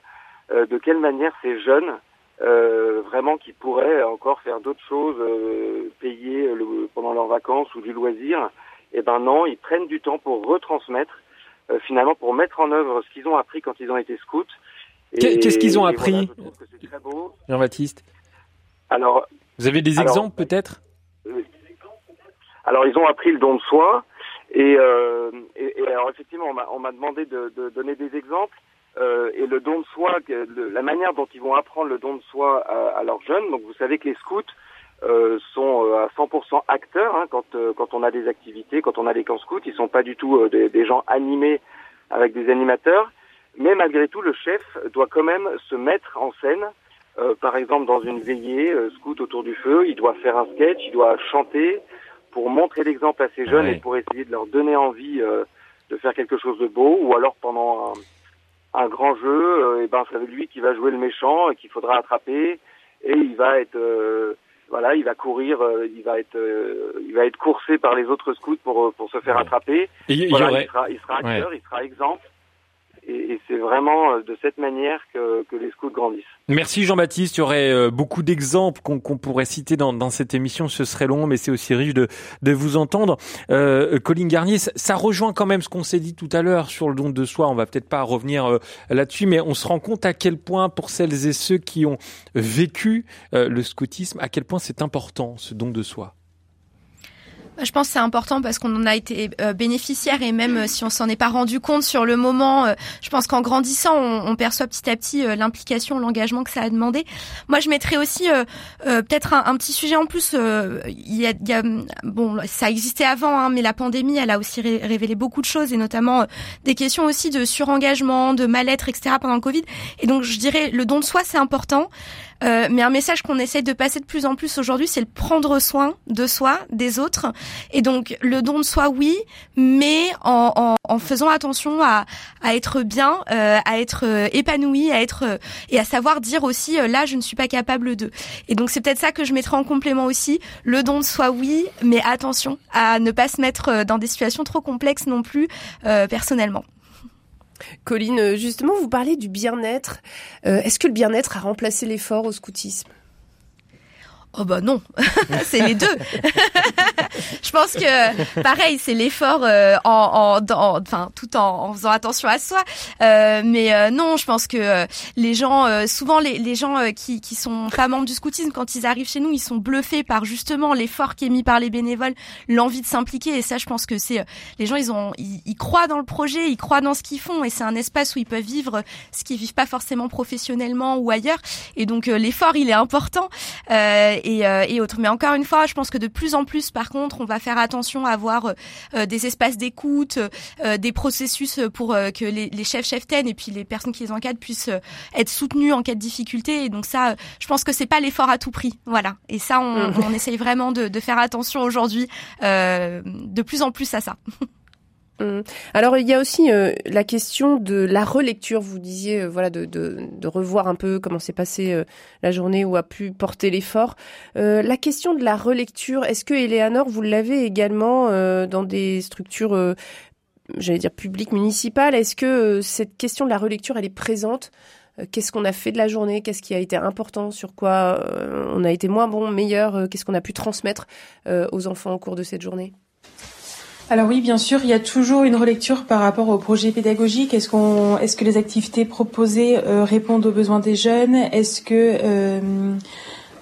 de quelle manière ces jeunes euh, vraiment qui pourraient encore faire d'autres choses, euh, payer le, pendant leurs vacances ou du loisir, eh ben non, ils prennent du temps pour retransmettre, euh, finalement pour mettre en œuvre ce qu'ils ont appris quand ils ont été scouts. Qu'est-ce qu'ils ont appris, Jean-Baptiste? Alors, vous avez des exemples peut-être? Alors, ils ont appris le don de soi, et, et, et alors effectivement, on m'a demandé de, de donner des exemples. Euh, et le don de soi, la manière dont ils vont apprendre le don de soi à, leurs jeunes. Donc vous savez que les scouts euh, sont euh, à 100% acteurs hein, quand, quand on a des activités, quand on a des camps scouts. Ils sont pas du tout des, des, gens animés avec des animateurs. Mais malgré tout, le chef doit quand même se mettre en scène. par exemple, dans une veillée scout autour du feu, il doit faire un sketch, il doit chanter pour montrer l'exemple à ces jeunes et pour essayer de leur donner envie de faire quelque chose de beau. Ou alors pendant un un grand jeu, euh, et ben c'est lui qui va jouer le méchant, qu'il faudra attraper, et il va être euh, voilà, il va courir, euh, il va être, il va être coursé par les autres scouts pour pour se faire attraper. il, voilà, il, sera, il sera acteur, il sera exemple et, c'est vraiment euh, de cette manière que, les scouts grandissent. Merci Jean-Baptiste. Il y aurait euh, beaucoup d'exemples qu'on pourrait citer dans, cette émission. Ce serait long, mais c'est aussi riche de, de vous entendre. Euh, Colline Garnier, ça, rejoint quand même ce qu'on s'est dit tout à l'heure sur le don de soi. On va peut-être pas revenir euh, là-dessus, mais on se rend compte à quel point, pour celles et ceux qui ont vécu le scoutisme, à quel point c'est important ce don de soi. Je pense que c'est important parce qu'on en a été euh, bénéficiaire et même euh, si on s'en est pas rendu compte sur le moment, euh, je pense qu'en grandissant, on, perçoit petit à petit l'implication, l'engagement que ça a demandé. Moi, je mettrais aussi peut-être un, petit sujet en plus. Il y, a, bon, ça existait avant, hein, mais la pandémie, elle a aussi révélé beaucoup de choses et notamment des questions aussi de surengagement, de mal-être, etc. pendant le Covid. Et donc, je dirais le don de soi, c'est important. Euh, mais un message qu'on essaye de passer de plus en plus aujourd'hui, c'est le prendre soin de soi, des autres. Et donc le don de soi, oui, mais en, en, en faisant attention à, à être bien, euh, à être euh, épanoui, à être et à savoir dire aussi là je ne suis pas capable de. Et donc c'est peut-être ça que je mettrai en complément aussi. Le don de soi, oui, mais attention à ne pas se mettre dans des situations trop complexes non plus personnellement. Colline, justement, vous parlez du bien-être. Euh, est-ce que le bien-être a remplacé l'effort au scoutisme? Oh bah non, c'est les deux. je pense que pareil, c'est l'effort euh, en, en, enfin tout en, en, faisant attention à soi. Euh, mais euh, non, je pense que euh, les gens, souvent les, les gens qui qui sont pas membres du scoutisme, quand ils arrivent chez nous, ils sont bluffés par justement l'effort qui est mis par les bénévoles, l'envie de s'impliquer. Et ça, je pense que c'est les gens, ils ont, ils, ils, croient dans le projet, ils croient dans ce qu'ils font, et c'est un espace où ils peuvent vivre ce qu'ils vivent pas forcément professionnellement ou ailleurs. Et donc l'effort, il est important. Euh, euh, et, autres. Mais encore une fois, je pense que de plus en plus, par contre, on va faire attention à avoir euh, des espaces d'écoute, euh, des processus pour que les, les chefs chefs et puis les personnes qui les encadrent puissent être soutenus en cas de difficulté. Et donc ça, je pense que c'est pas l'effort à tout prix. Voilà. Et ça, on, mmh. on essaye vraiment de, de faire attention aujourd'hui, de plus en plus à ça. Hum. Alors il y a aussi euh, la question de la relecture. Vous disiez euh, voilà de, revoir un peu comment s'est passée euh, la journée où a pu porter l'effort. la question de la relecture, est-ce que Eleanor vous l'avez également dans des structures, j'allais dire publiques municipales? Est-ce que cette question de la relecture elle est présente? Qu'est-ce qu'on a fait de la journée? Qu'est-ce qui a été important? Sur quoi on a été moins bon, meilleur? Qu'est-ce qu'on a pu transmettre aux enfants au cours de cette journée? Alors oui, bien sûr, il y a toujours une relecture par rapport au projet pédagogique. Est-ce qu'on, est-ce que les activités proposées euh, répondent aux besoins des jeunes? Est-ce que euh,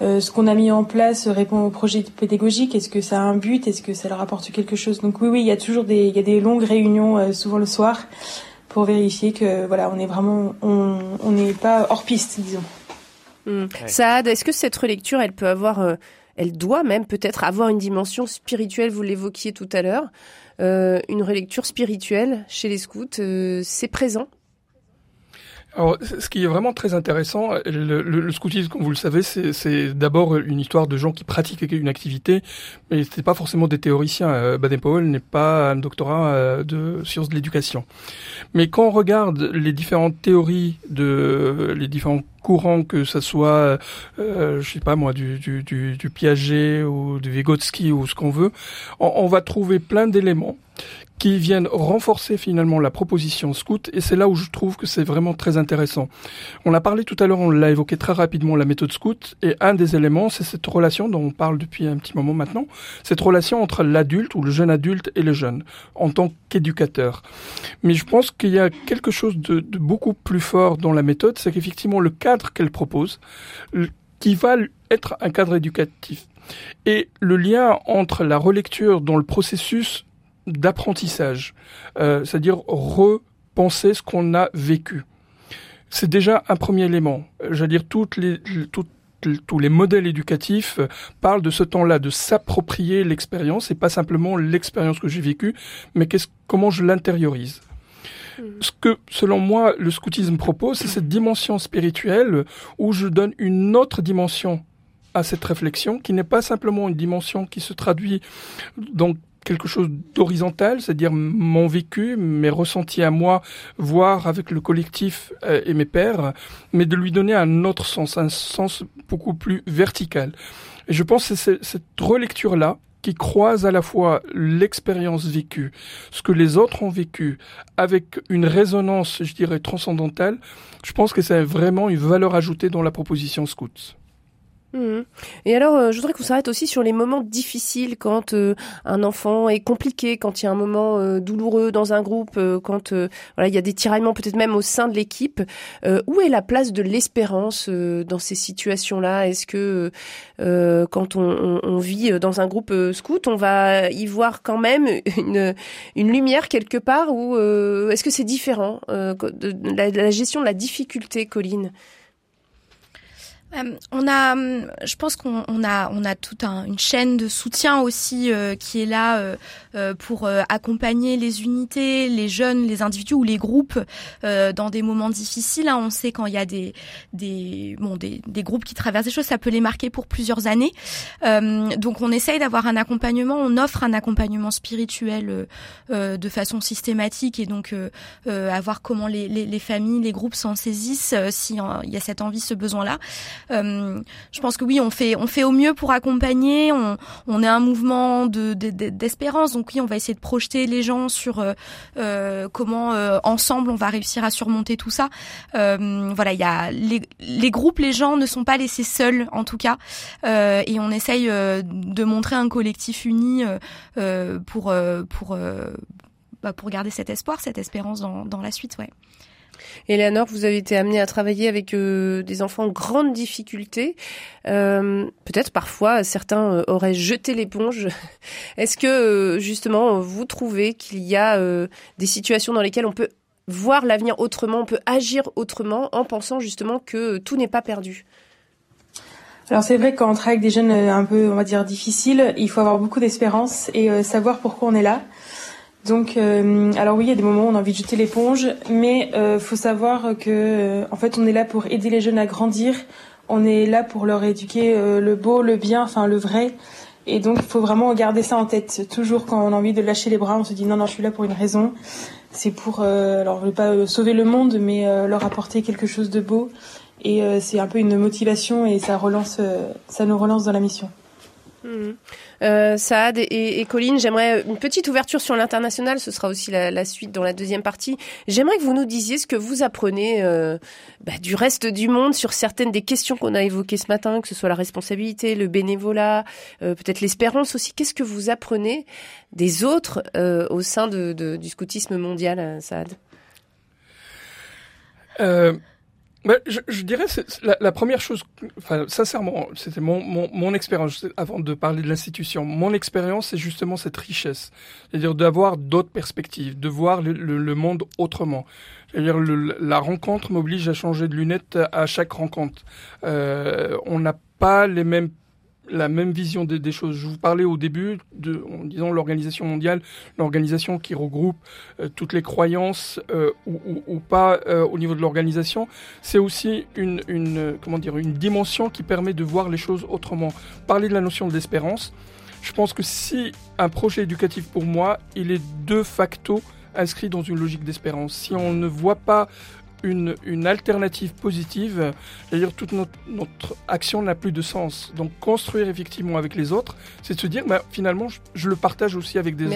euh, ce qu'on a mis en place répond au projet pédagogique? Est-ce que ça a un but? Est-ce que ça leur apporte quelque chose? Donc oui, oui, il y a toujours des, il y a des longues réunions, souvent le soir, pour vérifier que voilà, on est vraiment, on n'est pas hors piste, disons. Mmh. Saad, est-ce que cette relecture, elle peut avoir elle doit même peut-être avoir une dimension spirituelle, vous l'évoquiez tout à l'heure. Euh, une relecture spirituelle chez les scouts, euh, c'est présent Alors, ce qui est vraiment très intéressant, le, le, scoutisme, comme vous le savez, c'est d'abord une histoire de gens qui pratiquent une activité, mais c'est pas forcément des théoriciens. Euh, Baden-Powell n'est pas un doctorat euh, de sciences de l'éducation. Mais quand on regarde les différentes théories de les différents courants, que ce soit, euh, je sais pas moi, du, du, du, du Piaget ou du Vygotsky ou ce qu'on veut, on, on va trouver plein d'éléments qui viennent renforcer finalement la proposition scout et c'est là où je trouve que c'est vraiment très intéressant. On a parlé tout à l'heure, on l'a évoqué très rapidement la méthode scout et un des éléments c'est cette relation dont on parle depuis un petit moment maintenant, cette relation entre l'adulte ou le jeune adulte et le jeune en tant qu'éducateur. Mais je pense qu'il y a quelque chose de, de beaucoup plus fort dans la méthode, c'est qu'effectivement le cadre qu'elle propose qui va être un cadre éducatif. Et le lien entre la relecture dans le processus d'apprentissage, euh, c'est-à-dire repenser ce qu'on a vécu. C'est déjà un premier élément. J'allais dire toutes les, tous les modèles éducatifs parlent de ce temps-là, de s'approprier l'expérience et pas simplement l'expérience que j'ai vécue, mais qu'est-ce, comment je l'intériorise. Hmm. Ce que, selon moi, le scoutisme propose, c'est cette dimension spirituelle où je donne une autre dimension à cette réflexion, qui n'est pas simplement une dimension qui se traduit dans quelque chose d'horizontal, c'est-à-dire mon vécu, mes ressentis à moi, voire avec le collectif euh, et mes pairs, mais de lui donner un autre sens, un sens beaucoup plus vertical. Et je pense que c'est cette relecture-là qui croise à la fois l'expérience vécue, ce que les autres ont vécu, avec une résonance, je dirais, transcendantale, je pense que c'est vraiment une valeur ajoutée dans la proposition Scouts. Mhm. Et alors, euh, je voudrais qu'on s'arrête aussi sur les moments difficiles quand euh, un enfant est compliqué, quand il y a un moment euh, douloureux dans un groupe, quand voilà il y a des tiraillements peut-être même au sein de l'équipe. où est la place de l'espérance dans ces situations-là? Est-ce que quand on, on, vit dans un groupe scout, on va y voir quand même une, une lumière quelque part Ou est-ce que c'est différent de la, la gestion de la difficulté, Colline? Euh, on a, je pense qu'on a, on a toute un, une chaîne de soutien aussi euh, qui est là euh, euh pour accompagner les unités, les jeunes, les individus ou les groupes dans des moments difficiles. Hein. On sait quand il y a des, des, bon, des, des, groupes qui traversent des choses, ça peut les marquer pour plusieurs années. donc on essaye d'avoir un accompagnement, on offre un accompagnement spirituel de façon systématique et donc à voir comment les, les, les familles, les groupes s'en saisissent s'il y a cette envie, ce besoin-là. Euh, je pense que oui, on fait on fait au mieux pour accompagner. On, on est un mouvement de d'espérance, donc oui, on va essayer de projeter les gens sur euh, euh comment euh, ensemble on va réussir à surmonter tout ça. Euh, voilà, il y a les, les groupes, les gens ne sont pas laissés seuls en tout cas, et on essaye de montrer un collectif uni pour pour bah, pour garder cet espoir, cette espérance dans, dans la suite, ouais. Eleanor, vous avez été amenée à travailler avec euh, des enfants en grande difficulté. Euh, Peut-être parfois certains euh, auraient jeté l'éponge. Est-ce que justement vous trouvez qu'il y a des situations dans lesquelles on peut voir l'avenir autrement, on peut agir autrement en pensant justement que tout n'est pas perdu? Alors c'est vrai quand on travaille avec des jeunes un peu, on va dire, difficiles, il faut avoir beaucoup d'espérance et savoir pourquoi on est là. Donc, euh, alors oui, il y a des moments où on a envie de jeter l'éponge, mais euh, faut savoir que, euh, en fait, on est là pour aider les jeunes à grandir. On est là pour leur éduquer euh, le beau, le bien, enfin le vrai. Et donc, il faut vraiment garder ça en tête. Toujours quand on a envie de lâcher les bras, on se dit non, non, je suis là pour une raison. C'est pour, alors, je veux pas sauver le monde, mais leur apporter quelque chose de beau. Et c'est un peu une motivation et ça relance, ça nous relance dans la mission. Mmh. Euh, Saad et, et Colline, j'aimerais une petite ouverture sur l'international. Ce sera aussi la, suite dans la deuxième partie. J'aimerais que vous nous disiez ce que vous apprenez euh, bah, du reste du monde sur certaines des questions qu'on a évoquées ce matin, que ce soit la responsabilité, le bénévolat, euh, peut-être l'espérance aussi. Qu'est-ce que vous apprenez des autres euh, au sein de, de, du scoutisme mondial, Saad? Bah, je, je, dirais la, la, première chose, enfin sincèrement, c'était mon, mon, mon expérience avant de parler de l'institution. Mon expérience, c'est justement cette richesse, c'est-à-dire d'avoir d'autres perspectives, de voir le, le, monde autrement. C'est-à-dire la rencontre m'oblige à changer de lunettes à chaque rencontre. Euh, on n'a pas les mêmes la même vision des, choses. Je vous parlais au début de, en disant l'organisation mondiale, l'organisation qui regroupe euh, toutes les croyances euh, ou, pas euh, au niveau de l'organisation. C'est aussi une, une, comment dire, une dimension qui permet de voir les choses autrement. Parler de la notion de l'espérance. Je pense que si un projet éducatif pour moi, il est de facto inscrit dans une logique d'espérance. Si on ne voit pas une, une alternative positive, c'est-à-dire toute notre, notre action n'a plus de sens. Donc construire effectivement avec les autres, c'est de se dire, bah, finalement, je, je, le partage aussi avec des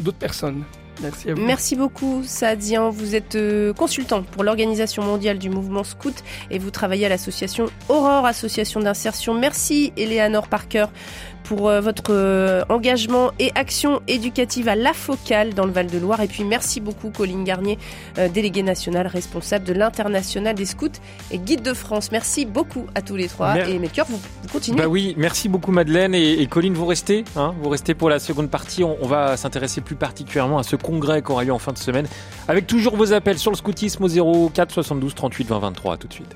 d'autres personnes. Merci à vous. Merci beaucoup, Sadian. Vous êtes euh, consultant pour l'Organisation mondiale du mouvement scout et vous travaillez à l'association Aurore, association d'insertion. Merci, Eleanor Parker, pour euh, votre euh, engagement et action éducative à La Focale dans le Val-de-Loire. Et puis merci beaucoup, Colline Garnier, euh, déléguée nationale responsable de l'International des scouts et guide de France. Merci beaucoup à tous les trois. Mer et Melchior, vous, vous, continuez. Bah oui, merci beaucoup, Madeleine. Et, et Colline, vous restez, hein, vous restez pour la seconde partie. On, on va s'intéresser plus particulièrement à ce congrès qui aura lieu en fin de semaine avec toujours vos appels sur le scoutisme au 04 72 38 20 23. À tout de suite.